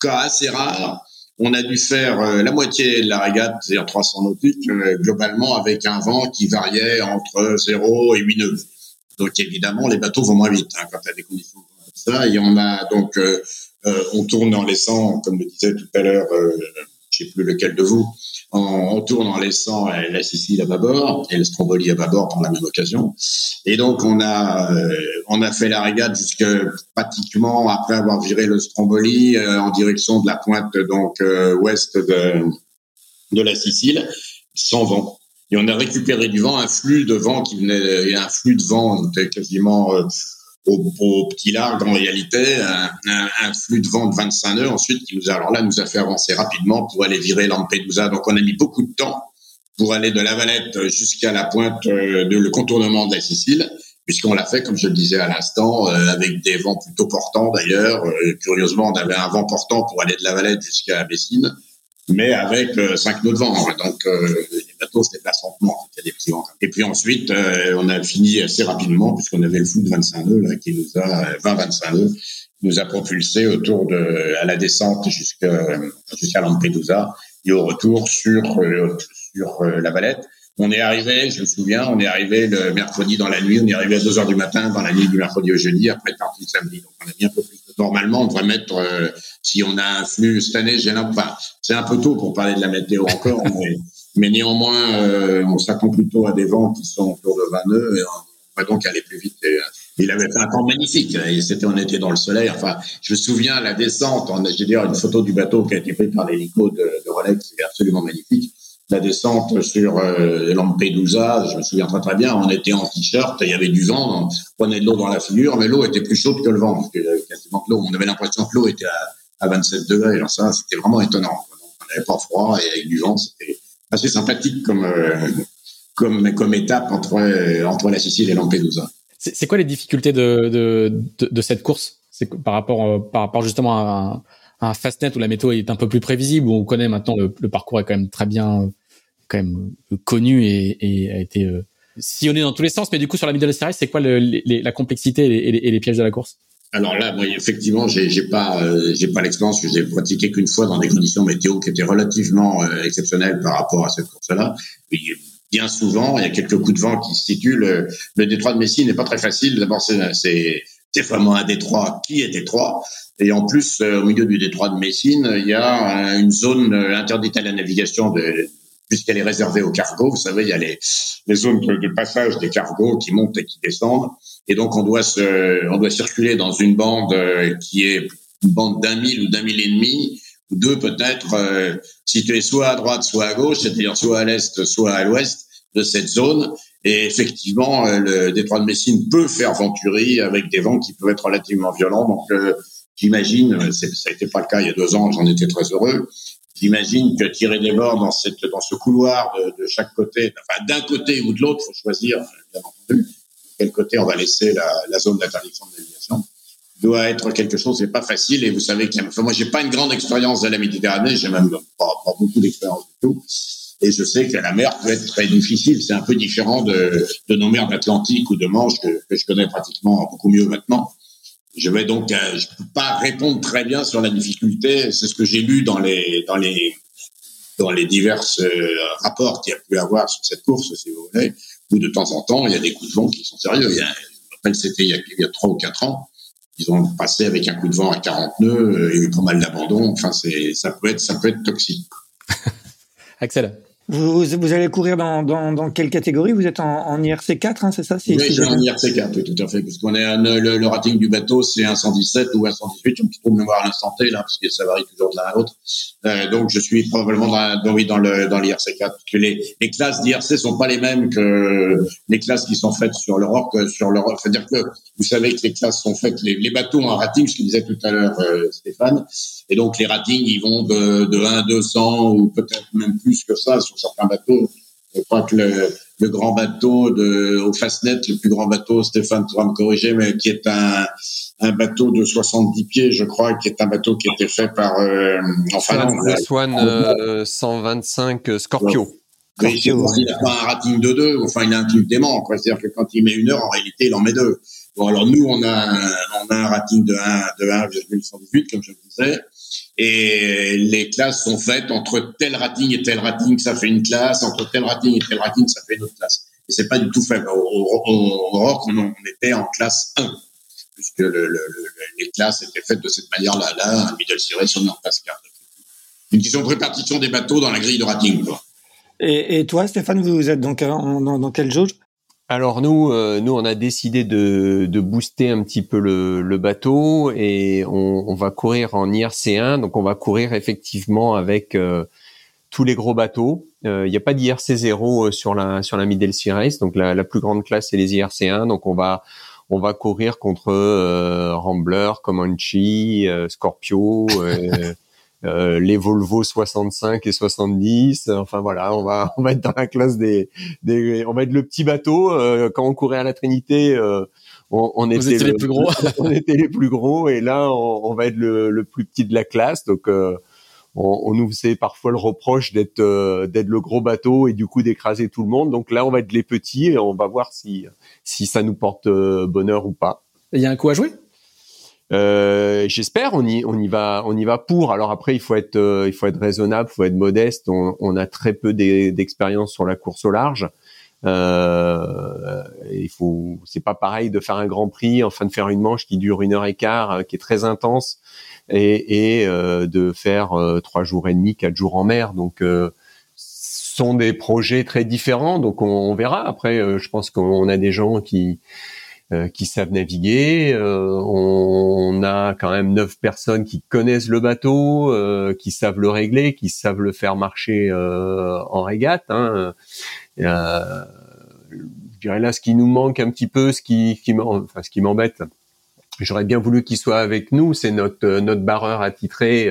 cas assez rare, on a dû faire euh, la moitié de la régate, c'est-à-dire 300 nautiques, euh, globalement avec un vent qui variait entre 0 et 8 nœuds. Donc évidemment, les bateaux vont moins vite hein, quand y a des conditions comme ça. Et on a donc, euh, on tourne en laissant, comme le disait tout à l'heure, sais plus lequel de vous, on, tourne en laissant la Sicile à bâbord et le Stromboli à bâbord pour la même occasion. Et donc on a on a fait la régate jusque pratiquement après avoir viré le Stromboli en direction de la pointe donc ouest de de la Sicile sans vent et on a récupéré du vent, un flux de vent qui venait, un flux de vent quasiment euh, au, au, petit large en réalité, un, un, flux de vent de 25 nœuds ensuite qui nous a, alors là, nous a fait avancer rapidement pour aller virer Lampedusa. Donc on a mis beaucoup de temps pour aller de la Valette jusqu'à la pointe euh, de le contournement de la Sicile, puisqu'on l'a fait, comme je le disais à l'instant, euh, avec des vents plutôt portants d'ailleurs. curieusement, on avait un vent portant pour aller de la Valette jusqu'à Messine mais avec euh, cinq nœuds de vent. Donc les bateaux se déplacent. Il y a des petits. Et puis ensuite, on a fini assez rapidement puisqu'on avait le flux de 25 nœuds là, qui nous a 20-25 nœuds nous a propulsé autour de à la descente jusqu'à jusqu'à Lampedusa et au retour sur sur la Valette. On est arrivé, je me souviens, on est arrivé le mercredi dans la nuit, on est arrivé à 2 heures du matin dans la nuit du mercredi au jeudi, après parti le samedi. Donc on a mis un Normalement, on devrait mettre, euh, si on a un flux cette année, j'ai enfin, c'est un peu tôt pour parler de la météo encore, [LAUGHS] mais, néanmoins, euh, on s'attend plutôt à des vents qui sont autour de 20 nœuds et on va donc aller plus vite. Euh, il avait fait un temps magnifique. C'était, on était dans le soleil. Enfin, je me souviens la descente. J'ai d'ailleurs une photo du bateau qui a été prise par l'hélico de, de Rolex. C'est absolument magnifique la descente sur euh, Lampedusa, je me souviens très très bien, on était en t-shirt, il y avait du vent, on prenait de l'eau dans la figure, mais l'eau était plus chaude que le vent, parce que quasiment l'eau, on avait l'impression que l'eau était à, 27 degrés, alors ça, c'était vraiment étonnant. on n'avait pas froid et avec du vent, c'était assez sympathique comme, euh, comme, étape entre, entre la Sicile et Lampedusa. C'est quoi les difficultés de, de, de, cette course? Par rapport, euh, par rapport justement à un, fastnet où la météo est un peu plus prévisible, où on connaît maintenant le parcours est quand même très bien quand même euh, connu et, a été euh, sillonné dans tous les sens. Mais du coup, sur la middle series, c'est quoi la complexité et les, pièges de la course? Alors là, effectivement, j'ai, pas, euh, j'ai pas l'expérience que j'ai pratiqué qu'une fois dans des conditions météo qui étaient relativement euh, exceptionnelles par rapport à cette course-là. Bien souvent, il y a quelques coups de vent qui se situent. Le, détroit de Messi n'est pas très facile. D'abord, c'est, c'est, c'est vraiment un détroit qui est détroit. Et en plus, au milieu du détroit de Messine, il y a une zone interdite à la navigation de, puisqu'elle est réservée aux cargos. Vous savez, il y a les, les zones de, passage des cargos qui montent et qui descendent. Et donc, on doit se, on doit circuler dans une bande euh, qui est une bande d'un mille ou d'un mille et demi, ou deux peut-être, euh, située soit à droite, soit à gauche, c'est-à-dire soit à l'est, soit à l'ouest de cette zone. Et effectivement, euh, le détroit de Messine peut faire venturer avec des vents qui peuvent être relativement violents. Donc, j'imagine, ça n'était pas le cas il y a deux ans, j'en étais très heureux, J'imagine que tirer des bords dans, cette, dans ce couloir de, de chaque côté, enfin d'un côté ou de l'autre, faut choisir, bien entendu, quel côté on va laisser la, la zone d'interdiction de navigation, doit être quelque chose, c'est pas facile. Et vous savez que enfin, moi, j'ai pas une grande expérience de la Méditerranée, j'ai même pas, pas beaucoup d'expérience du tout. Et je sais que la mer peut être très difficile. C'est un peu différent de, de nos mers d'Atlantique ou de Manche que, que je connais pratiquement beaucoup mieux maintenant. Je vais donc, euh, je peux pas répondre très bien sur la difficulté. C'est ce que j'ai lu dans les dans les dans les divers euh, rapports qu'il y a pu avoir sur cette course, si vous voulez, où de temps en temps il y a des coups de vent qui sont sérieux. Il y a, je c'était il y a trois ou quatre ans. Ils ont passé avec un coup de vent à 40 nœuds, euh, il y a eu pas mal d'abandon. Enfin, c'est ça peut être ça peut être toxique. [LAUGHS] Axel. Vous, vous allez courir dans, dans, dans, quelle catégorie? Vous êtes en, en IRC4, hein, c'est ça si, Oui, je suis en IRC4, oui, tout à fait, puisqu'on est le, le, rating du bateau, c'est un 117 ou un 118, je me trouve mémoire à l'instant T, là, parce que ça varie toujours de l'un à l'autre. Euh, donc, je suis probablement dans, dans, oui, dans le dans l'IRC4, parce que les, les classes d'IRC sont pas les mêmes que les classes qui sont faites sur l'Europe, sur l'Europe. C'est-à-dire que vous savez que les classes sont faites, les, les bateaux ont un rating, ce que disait tout à l'heure euh, Stéphane, et donc les ratings, ils vont de, de 1 à 200 ou peut-être même plus que ça sur certains bateaux. Je crois que le, le grand bateau de, au Fastnet, le plus grand bateau, Stéphane pourra me corriger, mais qui est un, un bateau de 70 pieds, je crois, qui est un bateau qui a été fait par, euh, enfin, le Swan euh, 125 Scorpio. Oui, il n'a pas un rating de deux, enfin, il a un truc dément, quoi. C'est-à-dire que quand il met une heure, en réalité, il en met deux. Bon, alors nous, on a on a un rating de 1, de 1,118, comme je le disais. Et les classes sont faites entre tel rating et tel rating, ça fait une classe, entre tel rating et tel rating, ça fait une autre classe. Et c'est pas du tout fait. Au, au, on, était en classe 1, puisque le, le, les classes étaient faites de cette manière-là. Là, un middle series, on est en classe 4. Une question de répartition des bateaux dans la grille de rating. Quoi. Et, toi, Stéphane, vous êtes donc dans, dans quelle jauge? Alors nous, euh, nous on a décidé de, booster un petit peu le, bateau et on, va courir en IRC1. Donc on va courir effectivement avec euh, tous les gros bateaux. Euh, il n'y a pas d'IRC0 sur la sur la Middle Series. Donc la, la plus grande classe c'est les IRC1. Donc on va on va courir contre Rambler, Comanche, Scorpio. Euh, les Volvo 65 et 70. Enfin voilà, on va [LAUGHS] on va être dans la classe des, des on va être le petit bateau. Euh, quand on courait à la Trinité, euh, on, on était les plus gros. [LAUGHS] on était les plus gros et là on, on va être le, le, plus petit de la classe. Donc on, nous faisait parfois le reproche d'être d'être le gros bateau et du coup d'écraser tout le monde. Donc là, on va être les petits et on va voir si si ça nous porte bonheur ou pas. Il y a un coup à jouer? Euh, J'espère, on y, on y va, on y va pour. Alors après, il faut être, euh, il faut être raisonnable, il faut être modeste. On, on a très peu d'expérience sur la course au large. Euh, il faut, c'est pas pareil de faire un Grand Prix, enfin de faire une manche qui dure une heure et quart, euh, qui est très intense, et, et euh, de faire trois jours et demi, quatre jours en mer. Donc sont des projets très différents, donc on, on verra. Après, je pense qu'on a des gens qui qui savent naviguer. Euh, on a quand même neuf personnes qui connaissent le bateau, euh, qui savent le régler, qui savent le faire marcher en régate. Hein. je dirais là, ce qui nous manque un petit peu, ce qui, enfin, ce qui m'embête, j'aurais bien voulu qu'il soit avec nous. C'est notre notre barreur attitré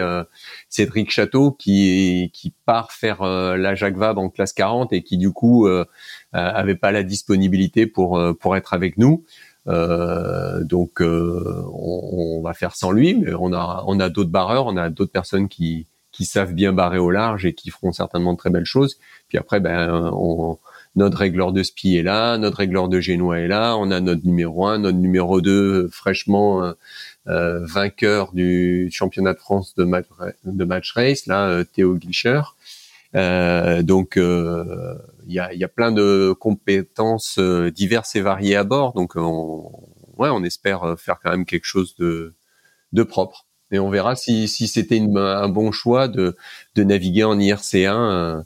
Cédric Château qui qui part faire la Jacques Vabre en classe 40 et qui du coup euh, avait pas la disponibilité pour pour être avec nous. Euh, donc euh, on, on, va faire sans lui, mais on a on a d'autres barreurs, on a d'autres personnes qui qui savent bien barrer au large et qui feront certainement de très belles choses. Puis après, ben on, notre régleur de spi est là, notre régleur de génois est là, on a notre numéro 1, notre numéro 2 fraîchement euh, euh, vainqueur du championnat de France de match, de match race, là, euh, Théo Gilcher. Euh, donc euh, il y a, y, a, plein de compétences euh, diverses et variées à bord. Donc on, ouais, on espère faire quand même quelque chose de, de propre. Et on verra si, si c'était un bon choix de, de naviguer en IRC1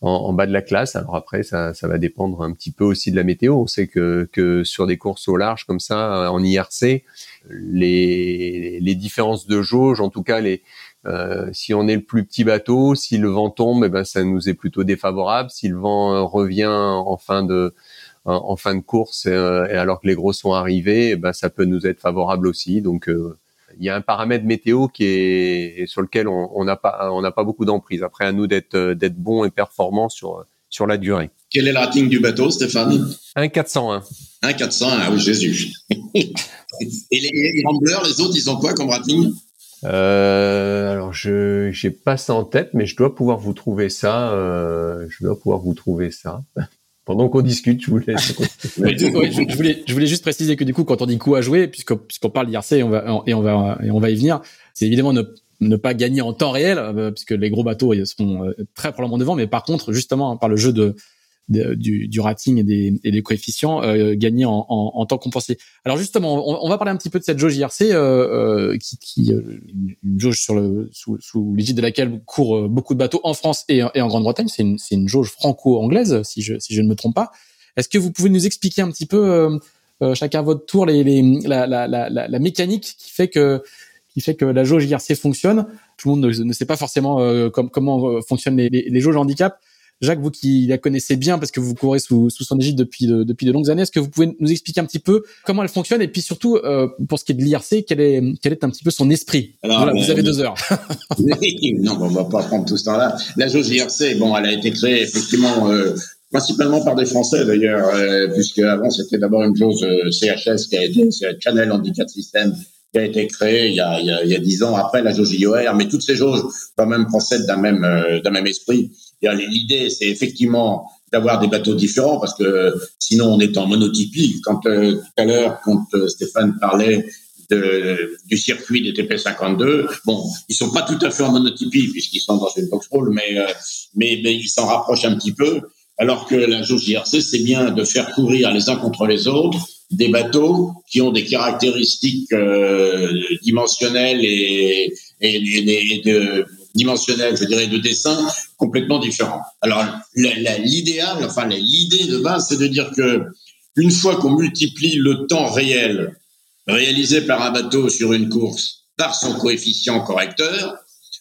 en, en, bas de la classe. Alors après, ça, ça va dépendre un petit peu aussi de la météo. On sait que, que sur des courses au large comme ça, en IRC, les, les différences de jauge, en tout cas les, euh, si on est le plus petit bateau, si le vent tombe, eh ben ça nous est plutôt défavorable. Si le vent euh, revient en fin de en fin de course euh, et alors que les gros sont arrivés, eh ben ça peut nous être favorable aussi. Donc il y a un paramètre météo qui est sur lequel on n'a pas on n'a pas beaucoup d'emprise. Après à nous d'être d'être bon et performant sur sur la durée. Quel est le rating du bateau, Stéphane? 1,401. 1,401, ah oui, Jésus. [LAUGHS] et les, les Ramblers, les autres, ils ont quoi comme rating? Euh, alors je j'ai pas ça en tête, mais je dois pouvoir vous trouver ça. Euh, je dois pouvoir vous trouver ça. [LAUGHS] Pendant qu'on discute, je voulais. [LAUGHS] je, voulais, je voulais juste préciser que du coup, quand on dit coup à jouer, puisqu'on parle d'IRC et on va et on va et on va y venir, c'est évidemment ne, ne pas gagner en temps réel, euh, puisque les gros bateaux ils seront euh, très probablement devant, mais par contre, justement, par le jeu de du, du, rating et des, et des coefficients euh, gagnés en, en, en, temps compensé. Alors justement, on, on, va parler un petit peu de cette jauge IRC, euh, euh, qui, qui euh, une jauge sur le, sous, sous l'égide de laquelle courent beaucoup de bateaux en France et, et en Grande-Bretagne. C'est une, une jauge franco-anglaise, si je, si je ne me trompe pas. Est-ce que vous pouvez nous expliquer un petit peu, chacun à votre tour, les, les, la, la, la, mécanique qui fait que qui fait que la jauge IRC fonctionne? Tout le monde ne, ne sait pas forcément euh, comment fonctionnent les, les, les jauges handicap. Jacques, vous qui la connaissez bien parce que vous courez sous, sous son égide depuis de, depuis de longues années, est-ce que vous pouvez nous expliquer un petit peu comment elle fonctionne et puis surtout euh, pour ce qui est de l'IRC, quel est quel est un petit peu son esprit? Voilà, vous avez deux heures. [LAUGHS] non, on va pas prendre tout ce temps-là. La jauge IRC, bon, elle a été créée effectivement. Euh, principalement par des Français d'ailleurs, euh, puisque avant c'était d'abord une jauge CHS qui a été Channel Handicap System qui a été créée il y a il y a, il y a 10 ans après la jauge IOR, mais toutes ces jauges quand même procèdent d'un même d'un même esprit. L'idée, c'est effectivement d'avoir des bateaux différents parce que sinon on est en monotypie. Quand euh, tout à l'heure, quand euh, Stéphane parlait de, du circuit des TP52, bon, ils sont pas tout à fait en monotypie puisqu'ils sont dans une box roll, mais, euh, mais, mais ils s'en rapprochent un petit peu. Alors que la jauge c'est bien de faire courir les uns contre les autres des bateaux qui ont des caractéristiques dimensionnelles et, et, et, et de dimensionnel, je dirais, de dessin complètement différent. Alors, l'idéal, enfin, l'idée de base, c'est de dire que une fois qu'on multiplie le temps réel réalisé par un bateau sur une course par son coefficient correcteur,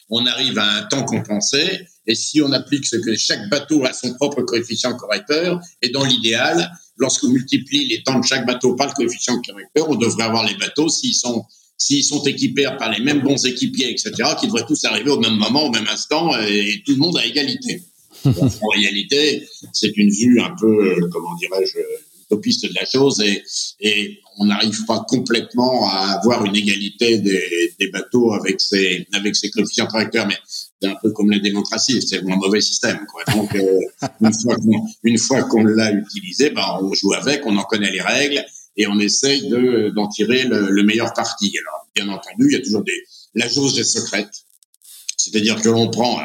on arrive à un temps compensé. Et si on applique ce que chaque bateau a son propre coefficient correcteur, et dans l'idéal, lorsqu'on multiplie les temps de chaque bateau par le coefficient correcteur, on devrait avoir les bateaux, s'ils sont s'ils sont équipés par les mêmes bons équipiers, etc., qui devraient tous arriver au même moment, au même instant, et, tout le monde à égalité. [LAUGHS] en réalité, c'est une vue un peu, euh, comment dirais-je, utopiste de la chose, et, et on n'arrive pas complètement à avoir une égalité des, des bateaux avec ces, avec ces coefficients correcteurs. Mais c'est un peu comme la démocratie, c'est un mauvais système. Quoi. Donc, euh, [LAUGHS] une fois qu'on, une fois qu'on l'a utilisé, ben, on joue avec, on en connaît les règles et on essaye de, d'en tirer le, le, meilleur parti. Alors, bien entendu, il y a toujours des, la jauge est secrète. C'est-à-dire que l'on prend,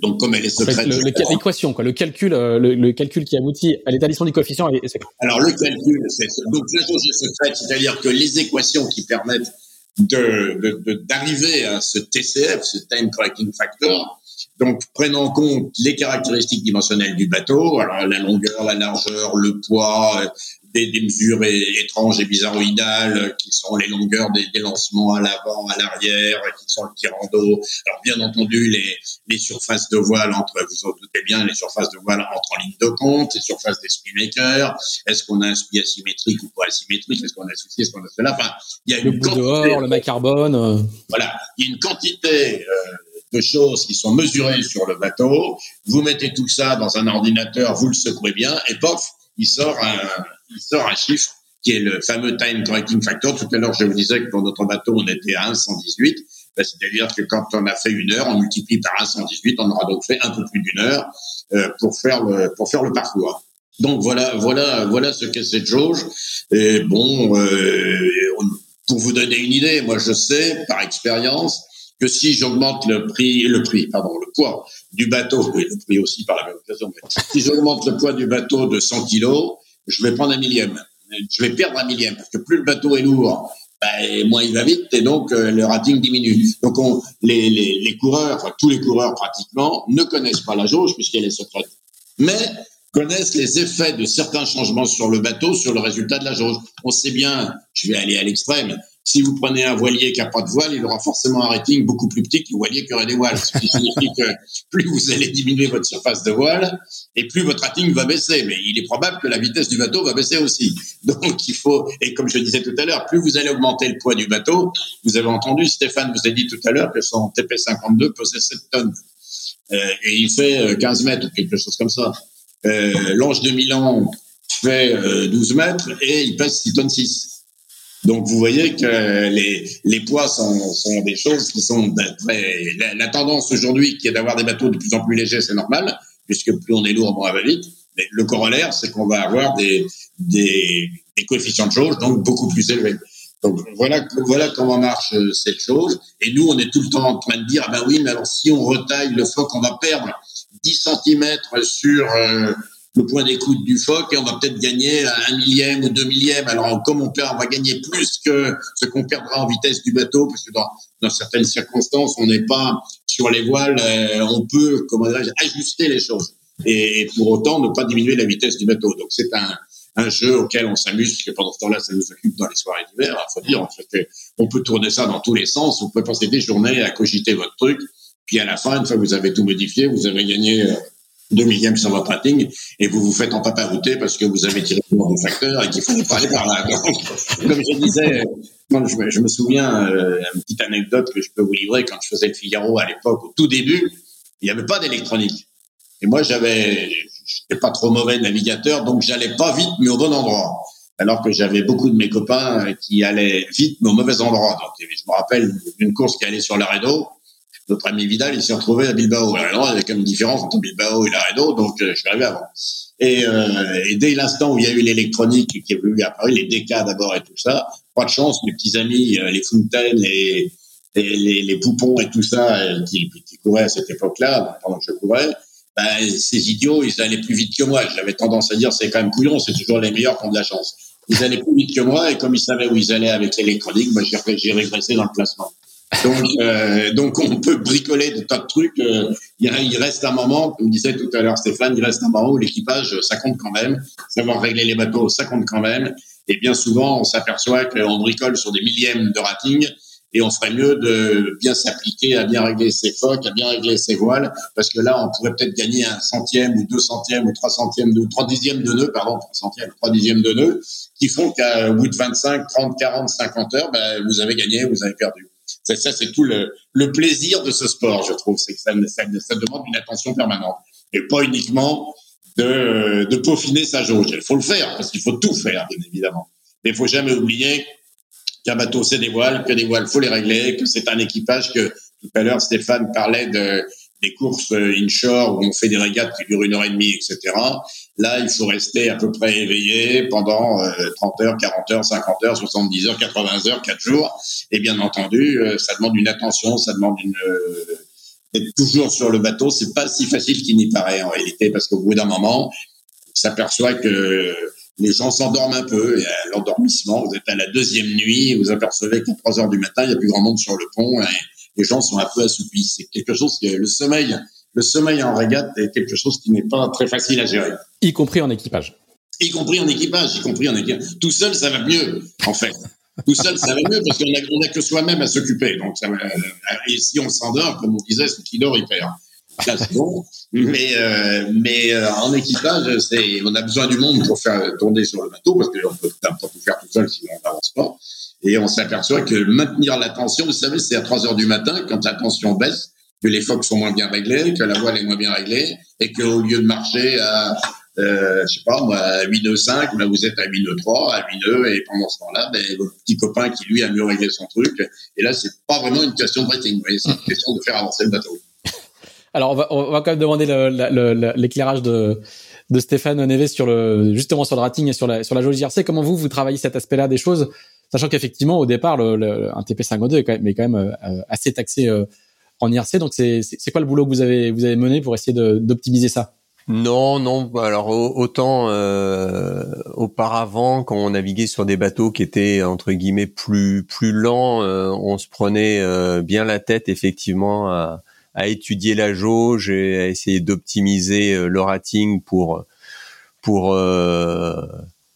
donc comme elle est secrète. l'équation, quoi, le calcul, euh, le, calcul qui aboutit à l'établissement du coefficient est, secret. Alors le calcul, c'est donc la jauge est secrète, c'est-à-dire que les équations qui permettent de d'arriver à ce TCF, ce time correcting factor, donc prennent en compte les caractéristiques dimensionnelles du bateau, alors la longueur, la largeur, le poids, des, des, mesures étranges et bizarroïdales qui sont les longueurs des, des lancements à l'avant, à l'arrière, qui sont le tirant d'eau. Alors bien entendu, les, les surfaces de voile entre, vous en doutez bien, les surfaces de voile entrent en ligne de compte, les surfaces des spinmakers. Est-ce qu'on a un spi asymétrique ou pas asymétrique? Est-ce qu'on a ceci? Est-ce qu'on a cela? Enfin, il y a le une bout dehors, le carbone. Euh. Voilà, il y a une quantité. Euh, de choses qui sont mesurées sur le bateau. Vous mettez tout ça dans un ordinateur, vous le secouez bien, et pof, il sort un, il sort un chiffre qui est le fameux time correcting factor. Tout à l'heure, je vous disais que pour notre bateau, on était à 1,118. Ben, C'est-à-dire que quand on a fait une heure, on multiplie par 1,118. On aura donc fait un peu plus d'une heure euh, pour faire le pour faire le parcours. Donc voilà, voilà, voilà ce qu'est cette jauge. Et bon, euh, pour vous donner une idée, moi je sais par expérience que si j'augmente le prix, le prix, pardon, le poids du bateau, et le prix aussi par la même occasion, si j'augmente le poids du bateau de 100 kilos, je vais prendre un millième. Je vais perdre un millième parce que plus le bateau est lourd, ben, moins il va vite et donc euh, le rating diminue. Donc on, les, coureurs, tous les coureurs pratiquement, ne connaissent pas la jauge puisqu'elle est secrète, mais connaissent les effets de certains changements sur le bateau sur le résultat de la jauge. On sait bien, je vais aller à l'extrême, si vous prenez un voilier qui n'a pas de voile, il aura forcément un rating beaucoup plus petit que le voilier qui aurait des voiles. Ce qui signifie que plus vous allez diminuer votre surface de voile, et plus votre rating va baisser. Mais il est probable que la vitesse du bateau va baisser aussi. Donc il faut, et comme je disais tout à l'heure, plus vous allez augmenter le poids du bateau, vous avez entendu, Stéphane vous a dit tout à l'heure que son TP52 pesait 7 tonnes. Euh, et il fait 15 euh, mètres quelque chose comme ça. Euh, L'Ange de Milan fait 12 mètres et il pèse 6 tonnes 6. Donc vous voyez que les, les poids sont, sont des choses qui sont très... La, tendance aujourd'hui qui est d'avoir des bateaux de plus en plus légers, c'est normal, puisque plus on est lourd, moins on va vite. Mais le corollaire, c'est qu'on va avoir des, des, des, coefficients de jauge, donc beaucoup plus élevés. Donc voilà, voilà comment marche euh, cette chose. Et nous, on est tout le temps en train de dire, ah ben oui, mais alors si on retaille le phoque, on va perdre 10 cm sur... Euh, le point d'écoute du phoque et on va peut-être gagner un millième ou deux millièmes. Alors, comme on perd, on va gagner plus que ce qu'on perdra en vitesse du bateau, parce que dans, dans certaines circonstances, on n'est pas sur les voiles, euh, on peut, comment ajuster les choses. Et, pour autant, ne pas diminuer la vitesse du bateau. Donc, c'est un, un jeu auquel on s'amuse, puisque pendant ce temps-là, ça nous occupe dans les soirées d'hiver. Il faut dire, en fait, on peut tourner ça dans tous les sens. Vous pouvez passer des journées à cogiter votre truc. Puis à la fin, une fois que vous avez tout modifié, vous avez gagné euh, 2 millièmes sur votre rating et vous vous faites en paparouter parce que vous avez tiré le bon facteur et qu'il faut parler par là. comme je disais, je, me souviens, euh, une petite anecdote que je peux vous livrer quand je faisais le Figaro à l'époque, au tout début, il n'y avait pas d'électronique. Et moi, j'avais, j'étais pas trop mauvais navigateur, donc j'allais pas vite, mais au bon endroit. Alors que j'avais beaucoup de mes copains qui allaient vite, mais au mauvais endroit. Donc, je me rappelle d'une course qui allait sur l'Aredo notre ami Vidal, il s'est retrouvé à Bilbao. Alors, il y avait comme une différence entre Bilbao et Laredo, donc euh, je suis arrivé avant. Et, euh, et dès l'instant où il y a eu l'électronique qui est venue apparaître, les DK d'abord et tout ça, pas de chance, mes petits amis, euh, les Fontaines, les, les, les, Poupons et tout ça, euh, qui, qui couraient à cette époque-là, pendant que je courais, ben, ces idiots, ils allaient plus vite que moi. J'avais tendance à dire, c'est quand même couillon, c'est toujours les meilleurs qui ont de la chance. Ils allaient plus vite que moi, et comme ils savaient où ils allaient avec l'électronique, moi, j'ai régressé dans le classement. Donc, euh, donc on peut bricoler des tas de trucs. Euh, il, reste un moment, comme disait tout à l'heure Stéphane, il reste un moment où l'équipage, ça compte quand même. Savoir régler les bateaux, ça compte quand même. Et bien souvent, on s'aperçoit qu'on bricole sur des millièmes de rating et on ferait mieux de bien s'appliquer à bien régler ses phoques, à bien régler ses voiles, parce que là, on pourrait peut-être gagner un centième ou deux centièmes ou trois centièmes ou trois dixièmes de nœud, pardon, trois centièmes, trois dixièmes de nœud, qui font qu'à bout de 25, 30, 40, 50 heures, ben, vous avez gagné, vous avez perdu. Ça, ça c'est tout le, plaisir de ce sport, je trouve. C'est que ça, demande une attention permanente et pas uniquement de, peaufiner sa jauge. Il faut le faire parce qu'il faut tout faire, bien évidemment. Mais il faut jamais oublier qu'un bateau c'est des voiles, que des voiles faut les régler, que c'est un équipage que tout à l'heure Stéphane parlait de des courses inshore où on fait des régates qui durent une heure et demie, etc. Là, il faut rester à peu près éveillé pendant 30 heures, 40 heures, 50 heures, 70 heures, 80 heures, 4 jours. Et bien entendu, ça demande une attention, ça demande une être toujours sur le bateau. C'est pas si facile qu'il n'y paraît en réalité, parce qu'au bout d'un moment, on s'aperçoit que les gens s'endorment un peu. Et à l'endormissement, vous êtes à la deuxième nuit, vous apercevez qu'à 3 heures du matin, il n'y a plus grand monde sur le pont les gens sont un peu assoupis. C'est quelque chose que le sommeil, le sommeil en régate est quelque chose qui n'est pas très facile à gérer. Y compris en équipage. Y compris en équipage, y compris en équipage. Tout seul, ça va mieux, en fait. Tout seul, ça va mieux parce qu'on a, a que soi-même à s'occuper. Donc, ça et si on s'endort, comme on disait, ce qui dort, il perd. Là, c'est bon. Mais, euh, mais euh, en équipage, c'est, on a besoin du monde pour faire tourner sur le bateau parce qu'on peut pas tout faire tout seul sinon on n'avance pas. Et on s'aperçoit que maintenir la tension, vous savez, c'est à 3 heures du matin quand la tension baisse, que les phoques sont moins bien réglés, que la voile est moins bien réglée, et qu'au lieu de marcher à euh, je sais pas, moi, à 8 nœuds 5, ben vous êtes à 8 nœuds 3, à 8 nœuds, et pendant ce temps-là, ben, votre petit copain qui, lui, a mieux réglé son truc. Et là, c'est pas vraiment une question de rating, c'est une [LAUGHS] question de faire avancer le bateau. Alors, on va, on va quand même demander l'éclairage de, de Stéphane Neves sur le, justement sur le rating et sur la, sur la jauge IRC. Comment vous, vous travaillez cet aspect-là des choses, sachant qu'effectivement, au départ, le, un TP52 est quand même, quand même euh, assez taxé euh, en IRC. Donc, c'est quoi le boulot que vous avez, vous avez mené pour essayer d'optimiser ça? Non, non. Alors autant euh, auparavant, quand on naviguait sur des bateaux qui étaient entre guillemets plus plus lents, euh, on se prenait euh, bien la tête effectivement à, à, étudier la jauge et à essayer d'optimiser le rating pour pour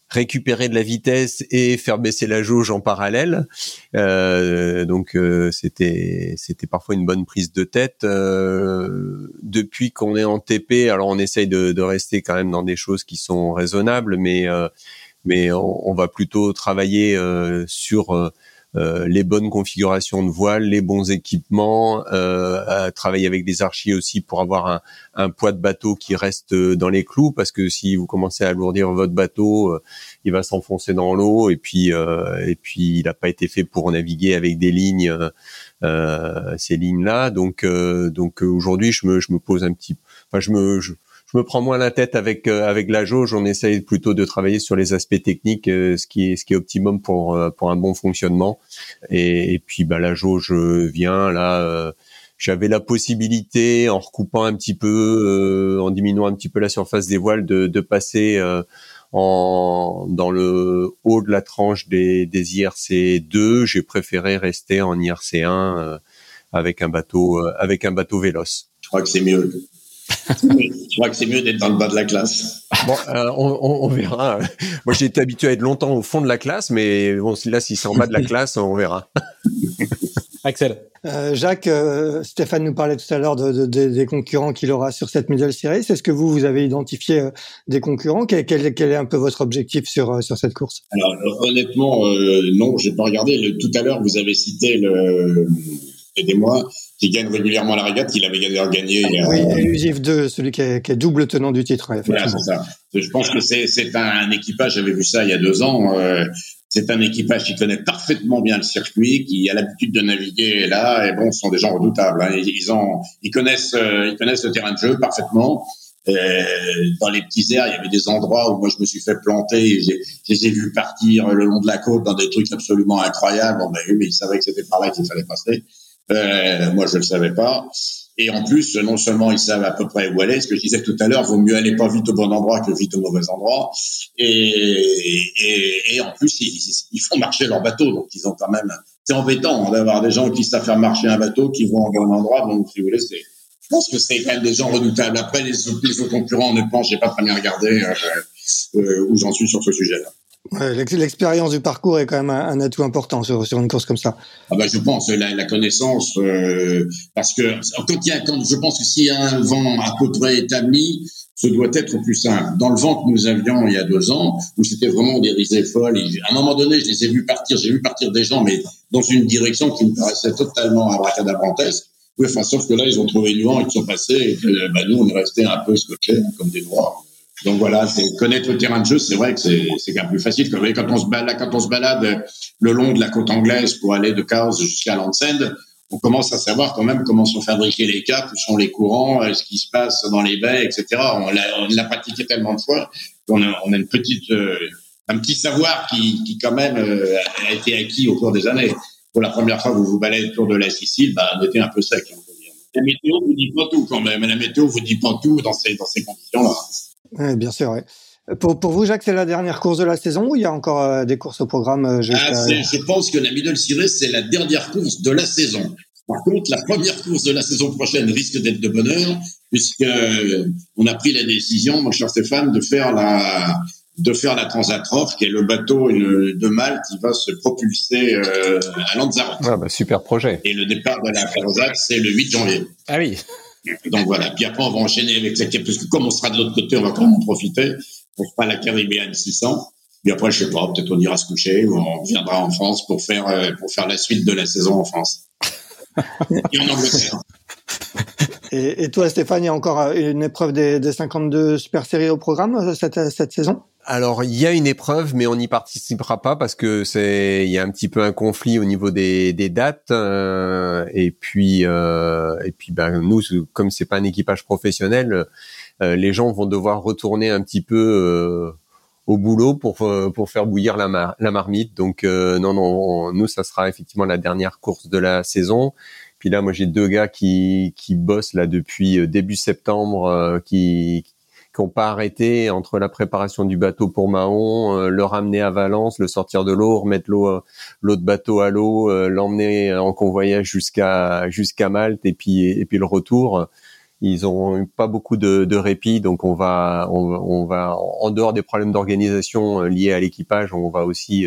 récupérer de la vitesse et faire baisser la jauge en parallèle. Euh, donc euh, c'était c'était parfois une bonne prise de tête. Euh, depuis qu'on est en TP, alors on essaye de, rester quand même dans des choses qui sont raisonnables, mais mais on, va plutôt travailler sur les bonnes configurations de voile, les bons équipements, euh, travailler avec des archis aussi pour avoir un, un, poids de bateau qui reste euh, dans les clous, parce que si vous commencez à alourdir votre bateau, euh, il va s'enfoncer dans l'eau et puis et puis il n'a pas été fait pour naviguer avec des lignes, ces lignes-là. Donc donc aujourd'hui je me je me pose un petit, enfin je me je me prends moins la tête avec euh, avec la jauge. On essaye plutôt de travailler sur les aspects techniques, euh, ce qui est ce qui est optimum pour euh, pour un bon fonctionnement. Et, et puis bah la jauge vient là. j'avais la possibilité, en recoupant un petit peu, en diminuant un petit peu la surface des voiles, de, de passer en, dans le haut de la tranche des, des IRC 2. J'ai préféré rester en IRC 1 avec un bateau avec un bateau véloce. Je crois que c'est mieux je crois que c'est mieux d'être dans le bas de la classe. Bon, euh, on, on, verra. Moi, j'ai été habitué à être longtemps au fond de la classe, mais bon, là, si c'est en bas de la [LAUGHS] classe, on verra. Axel. Euh, Jacques, euh, Stéphane nous parlait tout à l'heure de, de, des concurrents qu'il aura sur cette middle series. Est-ce que vous, vous avez identifié euh, des concurrents? Quel, quel, quel, est un peu votre objectif sur, euh, sur cette course? Alors, honnêtement, non, j'ai pas regardé. Le, tout à l'heure, vous avez cité le aidez-moi, qui gagne régulièrement la régate, il avait gagné. Euh, oui, Elusive 2, celui qui est, qui est, double tenant du titre. Voilà, c'est ça. Je pense que c'est, un équipage, j'avais vu ça il y a deux ans, euh, c'est un équipage qui connaît parfaitement bien le circuit, qui a l'habitude de naviguer là, et bon, ce sont des gens redoutables. Hein. Ils, ont, ils connaissent, euh, ils connaissent le terrain de jeu parfaitement. Euh, dans les petits airs, il y avait des endroits où moi je me suis fait planter. je les ai vus partir le long de la côte dans des trucs absolument incroyables. Bon, ben oui, mais ils savaient que c'était par là qu'il fallait passer. Euh, moi, je le savais pas. Et en plus, non seulement ils savent à peu près où aller, ce que je disais tout à l'heure, vaut mieux aller pas vite au bon endroit que vite au mauvais endroit. Et, en plus, ils, font marcher leur bateau, donc ils ont quand même. C'est embêtant d'avoir des gens qui savent faire marcher un bateau, qui vont au bon endroit. Donc, si vous voulez, c'est. Je pense que c'est quand même des gens redoutables. Après, les, les autres concurrents, honnêtement, j'ai pas très bien regardé euh, euh, où j'en suis sur ce sujet-là. L'expérience du parcours est quand même un, atout important sur, une course comme ça. Ah ben je pense la, connaissance euh, parce que quand il y a, je pense que s'il y a un vent à peu près établi, ce doit être plus simple. Dans le vent que nous avions il y a deux ans, où c'était vraiment des risées folles, à un moment donné, je les ai vus partir, j'ai vu partir des gens, mais dans une direction qui me paraissait totalement abracadabrantesque. Oui, enfin, sauf que là, ils ont trouvé du vent, ils sont passés, et bah, nous, on est restés un peu scotchés, hein, comme des noirs. Donc voilà, c'est connaître le terrain de jeu, c'est vrai que c'est c'est quand même plus facile. Quand on se balade, quand on se balade le long de la côte anglaise pour aller de Chaos jusqu'à Landsend, on commence à savoir quand même comment sont fabriqués les capes, où sont les courants, ce qui se passe dans les baies, etc. On l'a pratiqué tellement de fois qu'on a, on a une petite, un petit savoir qui, qui quand même a été acquis au cours des années. Pour la première fois que vous vous baladez autour de la Sicile, bah, on était un peu sec. La météo vous dit pas tout quand même. La météo vous dit pas tout dans ces, dans ces conditions-là. Oui, bien sûr, ouais. Pour, pour, vous, Jacques, c'est la dernière course de la saison ou il y a encore euh, des courses au programme euh, ah, Je pense que la Middle Series, c'est la dernière course de la saison. Par contre, la première course de la saison prochaine risque d'être de bonheur, puisque euh, on a pris la décision, mon cher Stéphane, de faire la de faire la Transatrophe, qui est le bateau de Malte qui va se propulser euh, à Lanzarote. Ah bah, super projet. Et le départ de la Transat, c'est le 8 janvier. Ah oui. Donc voilà. Puis après, on va enchaîner avec cette parce que comme on sera de l'autre côté, on va quand même en profiter. On fera la Caribbean 600. Puis après, je sais pas, peut-être on ira se coucher ou on viendra en France pour faire euh, pour faire la suite de la saison en France. Et en Angleterre. Et, toi, Stéphane, il y a encore euh, une épreuve des, des 52 Super Séries au programme cette, cette saison? Alors il y a une épreuve, mais on n'y participera pas parce que c'est il y a un petit peu un conflit au niveau des, dates euh, et puis euh, et puis ben nous comme c'est pas un équipage professionnel, euh, les gens vont devoir retourner un petit peu euh, au boulot pour pour faire bouillir la marmite. Donc non non nous ça sera effectivement la dernière course de la saison. Puis là moi j'ai deux gars qui qui bossent là depuis début septembre qui qui n'ont pas arrêté entre la préparation du bateau pour Mahon, euh, le ramener à Valence, le sortir de l'eau, remettre l'eau euh, l'autre bateau à l'eau, euh, l'emmener en convoyage jusqu'à jusqu'à Malte et puis et puis le retour. Ils ont eu pas beaucoup de, de répit, donc on va on, va en dehors des problèmes d'organisation liés à l'équipage, on va aussi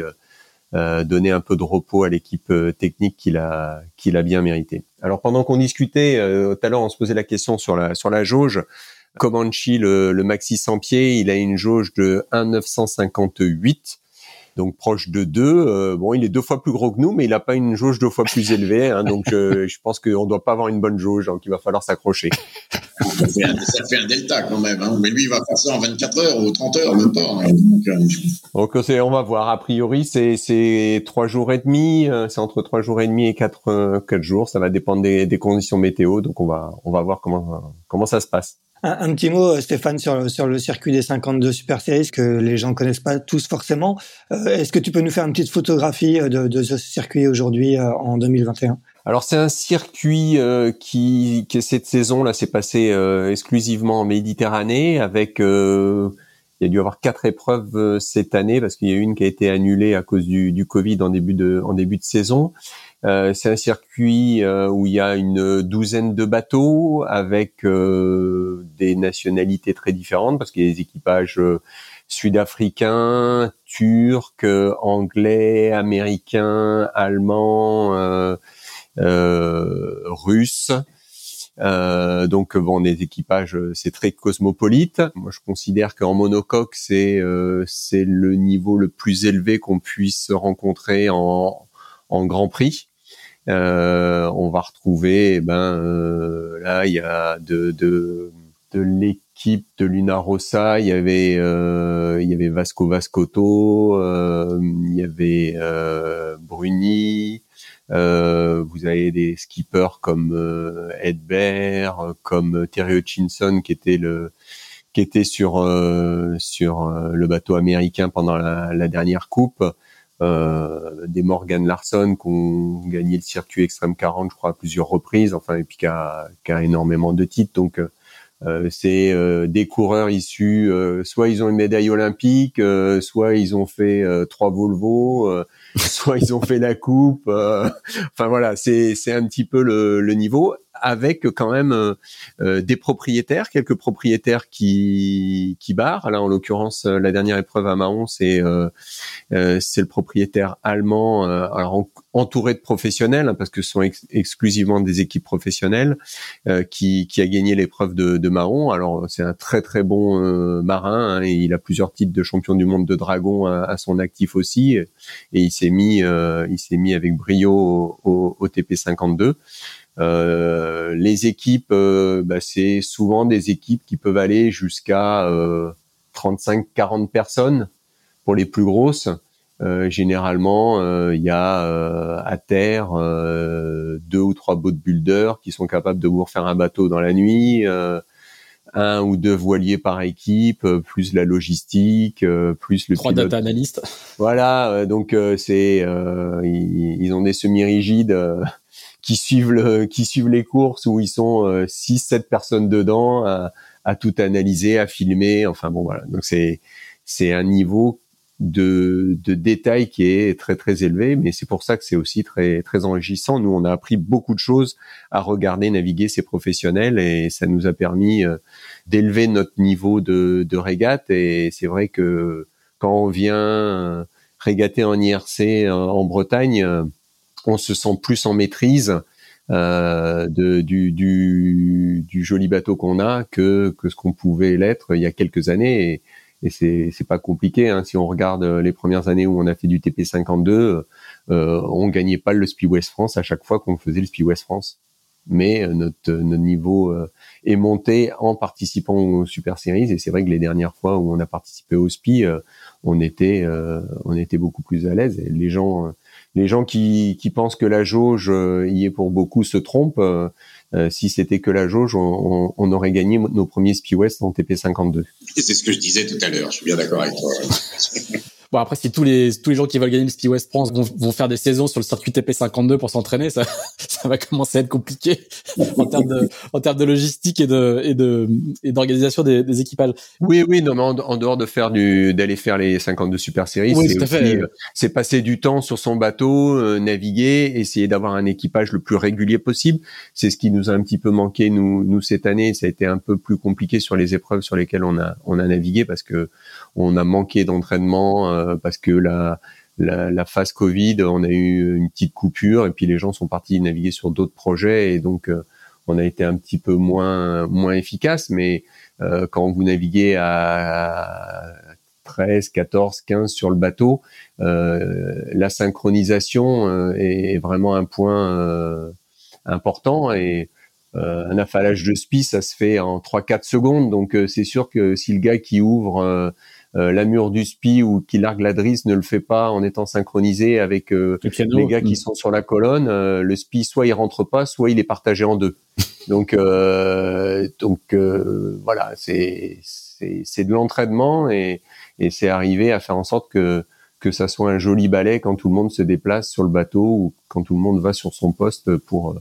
donner un peu de repos à l'équipe technique qu'il a qu'il a bien mérité. Alors pendant qu'on discutait tout à l'heure, on se posait la question sur la sur la jauge. Comanche, le, le maxi 100 pieds, il a une jauge de 1,958 donc proche de 2. Euh, bon, il est deux fois plus gros que nous, mais il n'a pas une jauge deux fois plus élevée. Hein, donc, euh, je pense qu'on ne doit pas avoir une bonne jauge, donc il va falloir s'accrocher. ça, fait un, delta quand même. Hein. Mais lui, il va faire ça en 24 heures ou 30 heures, même pas. Hein. Donc, euh, on va voir. A priori, c'est trois jours et demi. C'est entre trois jours et demi et quatre, quatre jours. Ça va dépendre des, des conditions météo. Donc, on va, on va voir comment, comment ça se passe. Un, petit mot, euh, Stéphane, sur le, sur le circuit des 52 Super Series que les gens connaissent pas tous forcément. Euh, est-ce que tu peux nous faire une petite photographie euh, de, ce circuit aujourd'hui en 2021 alors c'est un circuit qui, cette saison là s'est passé exclusivement en Méditerranée avec il y a dû avoir quatre épreuves cette année parce qu'il y a une qui a été annulée à cause du, du Covid en début de en début de saison. Euh, c'est un circuit euh, où il y a une douzaine de bateaux avec euh, des nationalités très différentes parce qu'il y a des équipages sud-africains, turcs, anglais, américains, allemands, russes. Euh, donc bon, des équipages, c'est très cosmopolite. Moi, je considère qu'en monocoque, c'est c'est le niveau le plus élevé qu'on puisse rencontrer en en Grand Prix. Euh, on va retrouver, eh ben euh, là, il y a de, de, l'équipe de Luna Rossa, il y avait euh, il y avait Vasco Vascoto, il y avait Bruni, vous avez des skippers comme Edbert, comme Terry Hutchinson qui était le qui était sur sur le bateau américain pendant la dernière coupe. Euh, des Morgan Larson qui ont gagné le circuit Extreme 40, je crois, à plusieurs reprises, enfin, et puis qui a, énormément de titres. Donc, euh, c'est euh, des coureurs issus, soit ils ont une médaille olympique, soit ils ont fait trois Volvo, [LAUGHS] soit ils ont fait la coupe. [LAUGHS] enfin voilà, c'est c'est un petit peu le, le niveau avec quand même euh, euh, des propriétaires, quelques propriétaires qui qui barrent. Là, en l'occurrence, euh, la dernière épreuve à Mahon, c'est c'est le propriétaire allemand, alors entouré de professionnels, hein, parce que ce sont exclusivement des équipes professionnelles, qui qui a gagné l'épreuve de, de Mahon. Alors, c'est un très très bon marin. Hein, et il a plusieurs titres de champion du monde de dragon à, son actif aussi, et il s'est mis il s'est mis avec brio au, au TP 52. Euh, les équipes, euh, bah, c'est souvent des équipes qui peuvent aller jusqu'à 35-40 euh, personnes pour les plus grosses. généralement, il y a à terre deux ou trois boat builders qui sont capables de vous refaire un bateau dans la nuit un ou deux voiliers par équipe, euh, plus la logistique, euh, plus le trois data analystes. Voilà, euh, donc c'est ils, ont des semi-rigides qui suivent le, qui suivent les courses où ils sont six, sept personnes dedans à, à, tout analyser, à filmer. Enfin bon voilà, donc c'est c'est un niveau de, de détail qui est très très élevé, mais c'est pour ça que c'est aussi très très enrichissant. Nous, on a appris beaucoup de choses à regarder, naviguer ces professionnels, et ça nous a permis euh, d'élever notre niveau de, de régate. Et c'est vrai que quand on vient euh, régater en IRC en Bretagne, euh, on se sent plus en maîtrise euh, de, du, du, du, joli bateau qu'on a que, que ce qu'on pouvait l'être il y a quelques années. Et, et c'est c'est pas compliqué. Hein. Si on regarde euh, les premières années où on a fait du TP52, euh, on gagnait pas le Speed West France à chaque fois qu'on faisait le Speed West France, mais euh, notre notre niveau euh, est monté en participant aux Super Series. Et c'est vrai que les dernières fois où on a participé au SPI, on était on était beaucoup plus à l'aise. Les gens les gens qui, qui pensent que la jauge y est pour beaucoup se trompent. Euh, si c'était que la jauge, on, on, aurait gagné nos premiers Spi West en TP52. C'est ce que je disais tout à l'heure. Je suis bien d'accord avec toi. [LAUGHS] Bon après si tous les tous les gens qui veulent gagner le Speed West France vont, vont faire des saisons sur le circuit TP52 pour s'entraîner, ça [LAUGHS] ça va commencer à être compliqué en termes de en termes de logistique et de et de et d'organisation des, des, équipages. Oui oui non mais en, dehors de faire du d'aller faire les 52 Super Series, c'est c'est passer du temps sur son bateau, euh, naviguer, essayer d'avoir un équipage le plus régulier possible. C'est ce qui nous a un petit peu manqué nous nous cette année. Ça a été un peu plus compliqué sur les épreuves sur lesquelles on a on a navigué parce que on a manqué d'entraînement euh, parce que la, la, phase Covid, on a eu une petite coupure et puis les gens sont partis naviguer sur d'autres projets et donc euh, on a été un petit peu moins moins efficace. Mais euh, quand vous naviguez à 13, 14, 15 sur le bateau, la synchronisation est vraiment un point important et un affalage de spi, ça se fait en 3-4 secondes. Donc c'est sûr que si le gars qui ouvre euh, la mur du SPI ou qui largue la drisse ne le fait pas en étant synchronisé avec euh, les gars qui mm. sont sur la colonne, euh, le SPI soit il rentre pas, soit il est partagé en deux. [LAUGHS] donc donc voilà, c'est c'est de l'entraînement et et c'est arrivé à faire en sorte que que ça soit un joli balai quand tout le monde se déplace sur le bateau ou quand tout le monde va sur son poste pour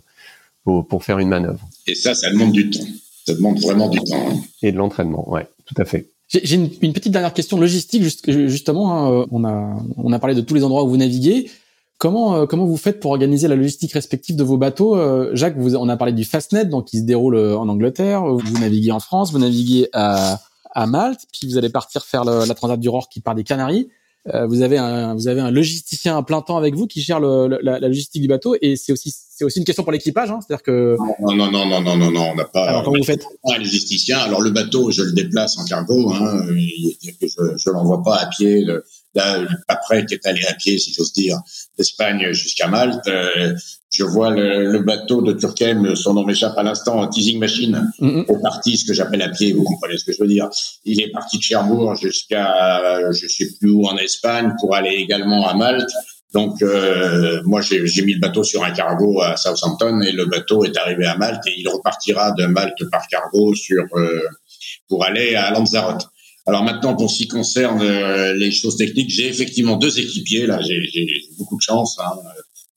pour, pour faire une manœuvre. Et ça, ça demande du temps. Ça demande vraiment du temps. Hein. Et de l'entraînement, ouais, tout à fait. J'ai une, une, petite dernière question logistique justement. Hein, euh, on a on a parlé de tous les endroits où vous naviguez. Comment euh, comment vous faites pour organiser la logistique respective de vos bateaux? Euh, Jacques, vous, on a parlé du Fastnet, donc qui se déroule en Angleterre. Vous naviguez en France, vous naviguez à, à Malte, puis vous allez partir faire le, la Transat du Rore qui part des Canaries. Euh, vous avez un vous avez un logisticien à plein temps avec vous qui gère le, la, la, logistique du bateau et c'est aussi c'est aussi une question pour l'équipage, hein, c'est-à-dire que non non non non non non non on n'a pas. Alors comment vous faites Un logisticien. Alors le bateau, je le déplace en cargo. Hein, que je je l'envoie pas à pied. Le, là, après qui est allé à pied, si j'ose dire, d'Espagne jusqu'à Malte. Euh, je vois le, le, bateau de Turquem, son nom m'échappe à l'instant, teasing machine, mm est parti, ce que j'appelle à pied, vous comprenez ce que je veux dire. Il est parti de Cherbourg jusqu'à, je sais plus où en Espagne, pour aller également à Malte. Donc euh, moi j'ai mis le bateau sur un cargo à Southampton et le bateau est arrivé à Malte et il repartira de Malte par cargo sur euh, pour aller à Lanzarote. Alors maintenant, pour ce qui concerne euh, les choses techniques, j'ai effectivement deux équipiers. Là, j'ai beaucoup de chance hein,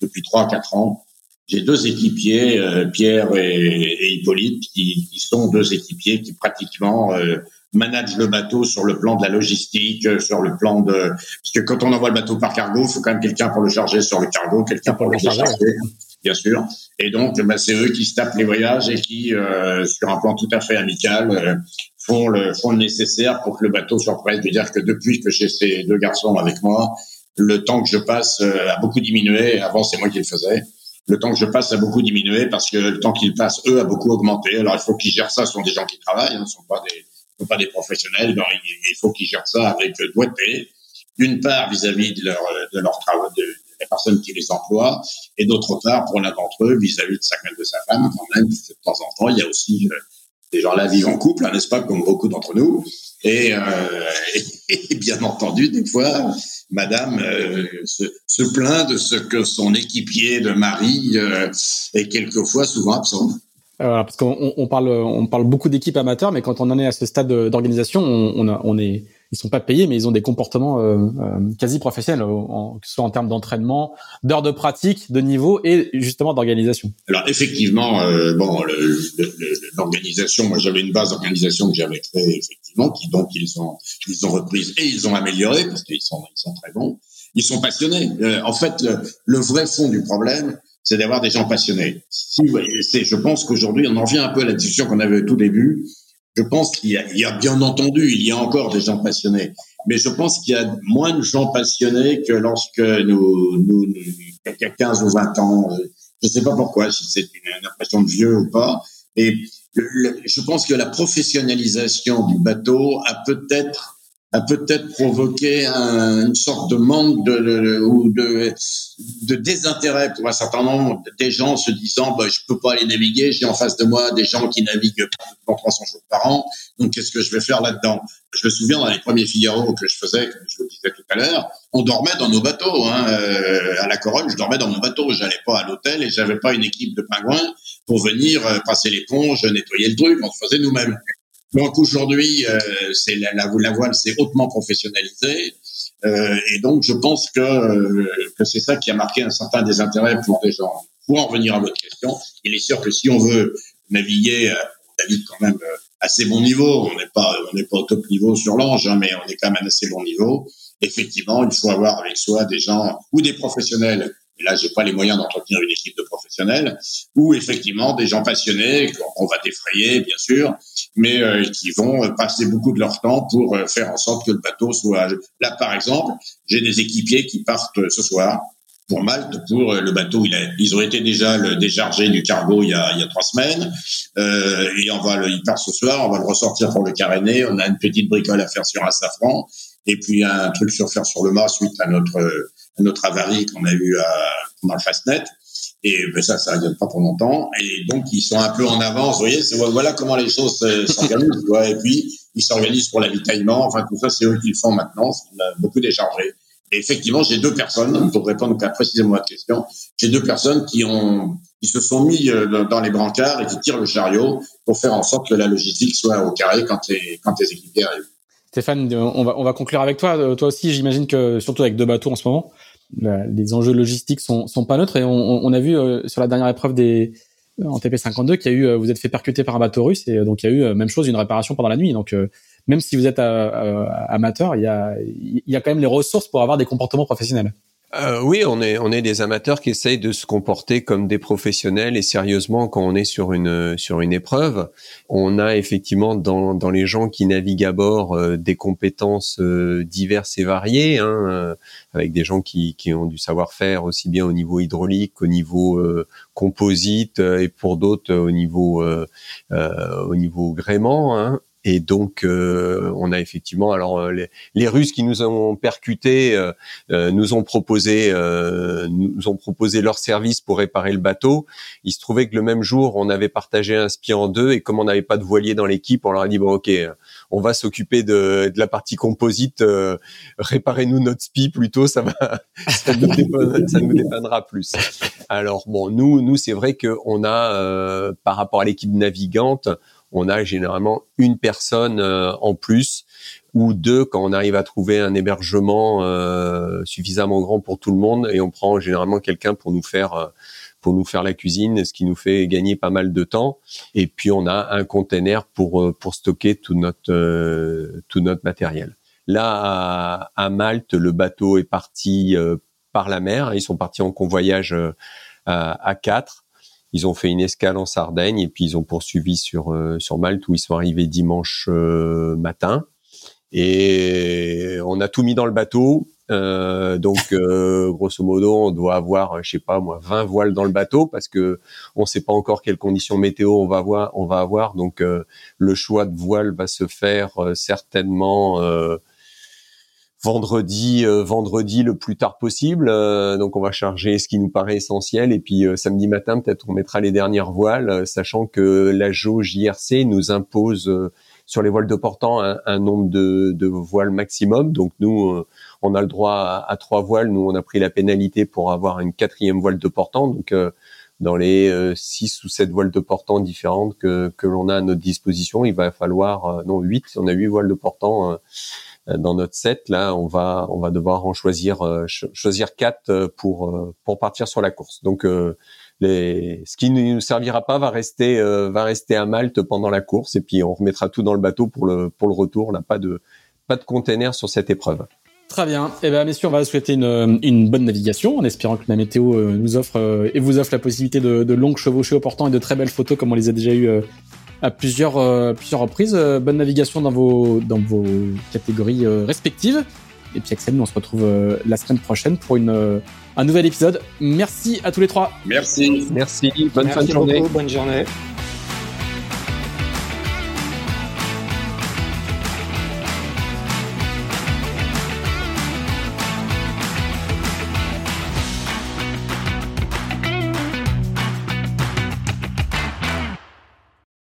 depuis trois quatre ans. J'ai deux équipiers, euh, Pierre et, Hippolyte, qui, qui, sont deux équipiers qui pratiquement euh, managent le bateau sur le plan de la logistique, sur le plan de parce que quand on envoie le bateau par cargo, il faut quand même quelqu'un pour le charger sur le cargo, quelqu'un pour le charger bien sûr. Et donc, bah, c'est eux qui se tapent les voyages et qui, euh, sur un plan tout à fait amical, euh, le font nécessaire pour que le bateau soit prêt. Je veux dire que depuis que j'ai ces deux garçons avec moi, le temps que je passe euh, a beaucoup diminué. Avant, c'est moi qui le faisais. Le temps que je passe a beaucoup diminué parce que le temps qu'ils passent, eux, a beaucoup augmenté. Alors, il faut qu'ils gèrent ça. Ce sont des gens qui travaillent, hein, ce ne sont pas des, des professionnels. Il, faut qu'ils gèrent ça avec doigté. D'une part, vis-à-vis de leur, de leur travail, de, la personne qui les emploie, et d'autre part, pour l'un d'entre eux, vis-à-vis de sa, de sa femme, quand même, de temps en temps, il y a aussi Ces gens-là vivent en couple, hein, n'est-ce pas, comme beaucoup d'entre nous. Et, euh, [LAUGHS] bien entendu, des fois, Madame euh, se, plaint de ce que son équipier de mari euh, est quelquefois souvent absent. Euh, parce qu'on on parle, on parle beaucoup d'équipes amateurs, mais quand on en est à ce stade d'organisation, on, on, on est ils sont pas payés, mais ils ont des comportements euh, euh, quasi professionnels, en, que ce soit en termes d'entraînement, d'heures de pratique, de niveau et justement d'organisation. Alors effectivement, euh, bon, l'organisation, moi j'avais une base d'organisation que j'avais créée effectivement, qui donc ils ont ils ont reprise et ils ont amélioré parce qu'ils sont ils sont très bons. Ils sont passionnés. En fait, le, le, vrai fond du problème, c'est d'avoir des gens passionnés. Si, je pense qu'aujourd'hui, on en revient un peu à la discussion qu'on avait au tout début je pense qu'il y, y, a bien entendu, il y a encore des gens passionnés, mais je pense qu'il y a moins de gens passionnés que lorsque nous, nous, il y a 15 ou 20 ans. Je ne sais pas pourquoi, si c'est une, impression de vieux ou pas. Et je pense que la professionnalisation du bateau a peut-être a peut-être provoqué un, une sorte de manque de, de, ou de, de désintérêt pour un certain nombre des gens se disant bah, je peux pas aller naviguer, j'ai en face de moi des gens qui naviguent pour 300 jours par an, donc qu'est-ce que je vais faire là-dedans? Je me souviens dans les premiers Figaro que je faisais, comme je vous le disais tout à l'heure, on dormait dans nos bateaux. Hein, euh, à la Corolle, je dormais dans mon bateau, j'allais pas à l'hôtel et j'avais pas une équipe de pingouins pour venir euh, passer l'éponge, nettoyer le truc, on se faisait nous-mêmes. Donc aujourd'hui, euh, c'est la, la, la, voile s'est hautement professionnalisée. Euh, et donc, je pense que, euh, que c'est ça qui a marqué un certain désintérêt pour des gens. Pour en revenir à votre question, il est sûr que si on veut naviguer, on navigue quand même assez bon niveau. On n'est pas, on n'est pas au top niveau sur l'ange, hein, mais on est quand même à assez bon niveau. Effectivement, il faut avoir avec soi des gens ou des professionnels et là, j'ai pas les moyens d'entretenir une équipe de professionnels, ou effectivement des gens passionnés qu'on va défrayer, bien sûr, mais euh, qui vont passer beaucoup de leur temps pour euh, faire en sorte que le bateau soit. Là, par exemple, j'ai des équipiers qui partent ce soir pour Malte pour euh, le bateau. Ils ont été déjà le déchargé du cargo il y a, trois semaines, euh, et on va le, il part ce soir, on va le ressortir pour le caréner. On a une petite bricole à faire sur un safran, et puis un truc sur faire sur le mât suite à notre notre avarie qu'on a eu dans le Fastnet. Et ben ça, ça ne pas pour longtemps. Et donc, ils sont un peu en avance. Vous voyez, voilà comment les choses [LAUGHS] s'organisent. et puis, ils s'organisent pour l'avitaillement. Enfin, tout ça, c'est eux qui le font maintenant. On a beaucoup déchargé. Et effectivement, j'ai deux personnes, pour répondre précisément à la question, j'ai deux personnes qui ont, qui se sont mis euh, dans les brancards et qui tirent le chariot pour faire en sorte que la logistique soit au carré quand les, quand les équipiers arrivent. Stéphane, on va, on va conclure avec toi. Euh, toi aussi, j'imagine que surtout avec deux bateaux en ce moment, les enjeux logistiques sont, sont pas neutres. Et on, on a vu euh, sur la dernière épreuve des en TP52 qu'il y a eu, euh, vous êtes fait percuter par un bateau russe et donc il y a eu même chose, une réparation pendant la nuit. Donc même si vous êtes amateur, il y a, il y a quand même les ressources pour avoir des comportements professionnels. Euh, oui, on est des amateurs qui essayent de se comporter comme des professionnels et sérieusement quand on est sur une sur une épreuve. On a effectivement dans dans les gens qui naviguent à bord euh, des compétences euh, diverses et variées, hein, avec des gens qui qui ont du savoir-faire aussi bien au niveau hydraulique qu'au niveau composite et pour d'autres au niveau au niveau gréement. Hein. Et donc, euh, on a effectivement, alors euh, les, les, Russes qui nous ont percutés euh, nous ont proposé, nous ont proposé leur service pour réparer le bateau. Il se trouvait que le même jour, on avait partagé un spi en deux, et comme on n'avait pas de voilier dans l'équipe, on leur a dit bon, ok, on va s'occuper de, de, la partie composite, réparez-nous notre spi plutôt, ça va, [LAUGHS] ça nous, dépannera plus. Alors bon, nous, nous, c'est vrai que on a, par rapport à l'équipe navigante on a généralement une personne euh, en plus ou deux quand on arrive à trouver un hébergement euh, suffisamment grand pour tout le monde et on prend généralement quelqu'un pour nous faire euh, pour nous faire la cuisine, ce qui nous fait gagner pas mal de temps. Et puis on a un container pour pour stocker tout notre tout notre matériel. Là à, Malte, le bateau est parti par la mer. Ils sont partis en convoyage à, à quatre. Ils ont fait une escale en Sardaigne et puis ils ont poursuivi sur euh, sur Malte où ils sont arrivés dimanche euh, matin. Et on a tout mis dans le bateau. Euh, donc grosso modo, on doit avoir, je sais pas moi, 20 voiles dans le bateau parce que on sait pas encore quelles conditions météo on va avoir. On va avoir. Donc le choix de voile va se faire certainement vendredi vendredi le plus tard possible. donc on va charger ce qui nous paraît essentiel et puis samedi matin peut-être on mettra les dernières voiles, sachant que la jauge JRC nous impose sur les voiles de portant un, nombre de, de, voiles maximum. Donc nous on a le droit à, trois voiles. Nous on a pris la pénalité pour avoir une quatrième voile de portant. Donc dans les euh, six ou sept voiles de portant différentes que, que l'on a à notre disposition, il va falloir euh, non huit, on a huit voiles de portant euh, dans notre set. Là, on va on va devoir en choisir choisir quatre pour pour partir sur la course. Donc les, ce qui ne nous servira pas va rester va rester à Malte pendant la course et puis on remettra tout dans le bateau pour le pour le retour. Là, pas de pas de container sur cette épreuve. Très bien. Eh bien, messieurs, on va souhaiter une, une, bonne navigation en espérant que la météo euh, nous offre euh, et vous offre la possibilité de, de, longues chevauchées au portant et de très belles photos comme on les a déjà eues euh, à plusieurs, plusieurs reprises. bonne navigation dans vos, dans vos catégories respectives. Et puis Axel, nous on se retrouve la semaine prochaine pour une, un nouvel épisode. Merci à tous les trois. Merci. Merci. Bonne fin de journée. bonne journée.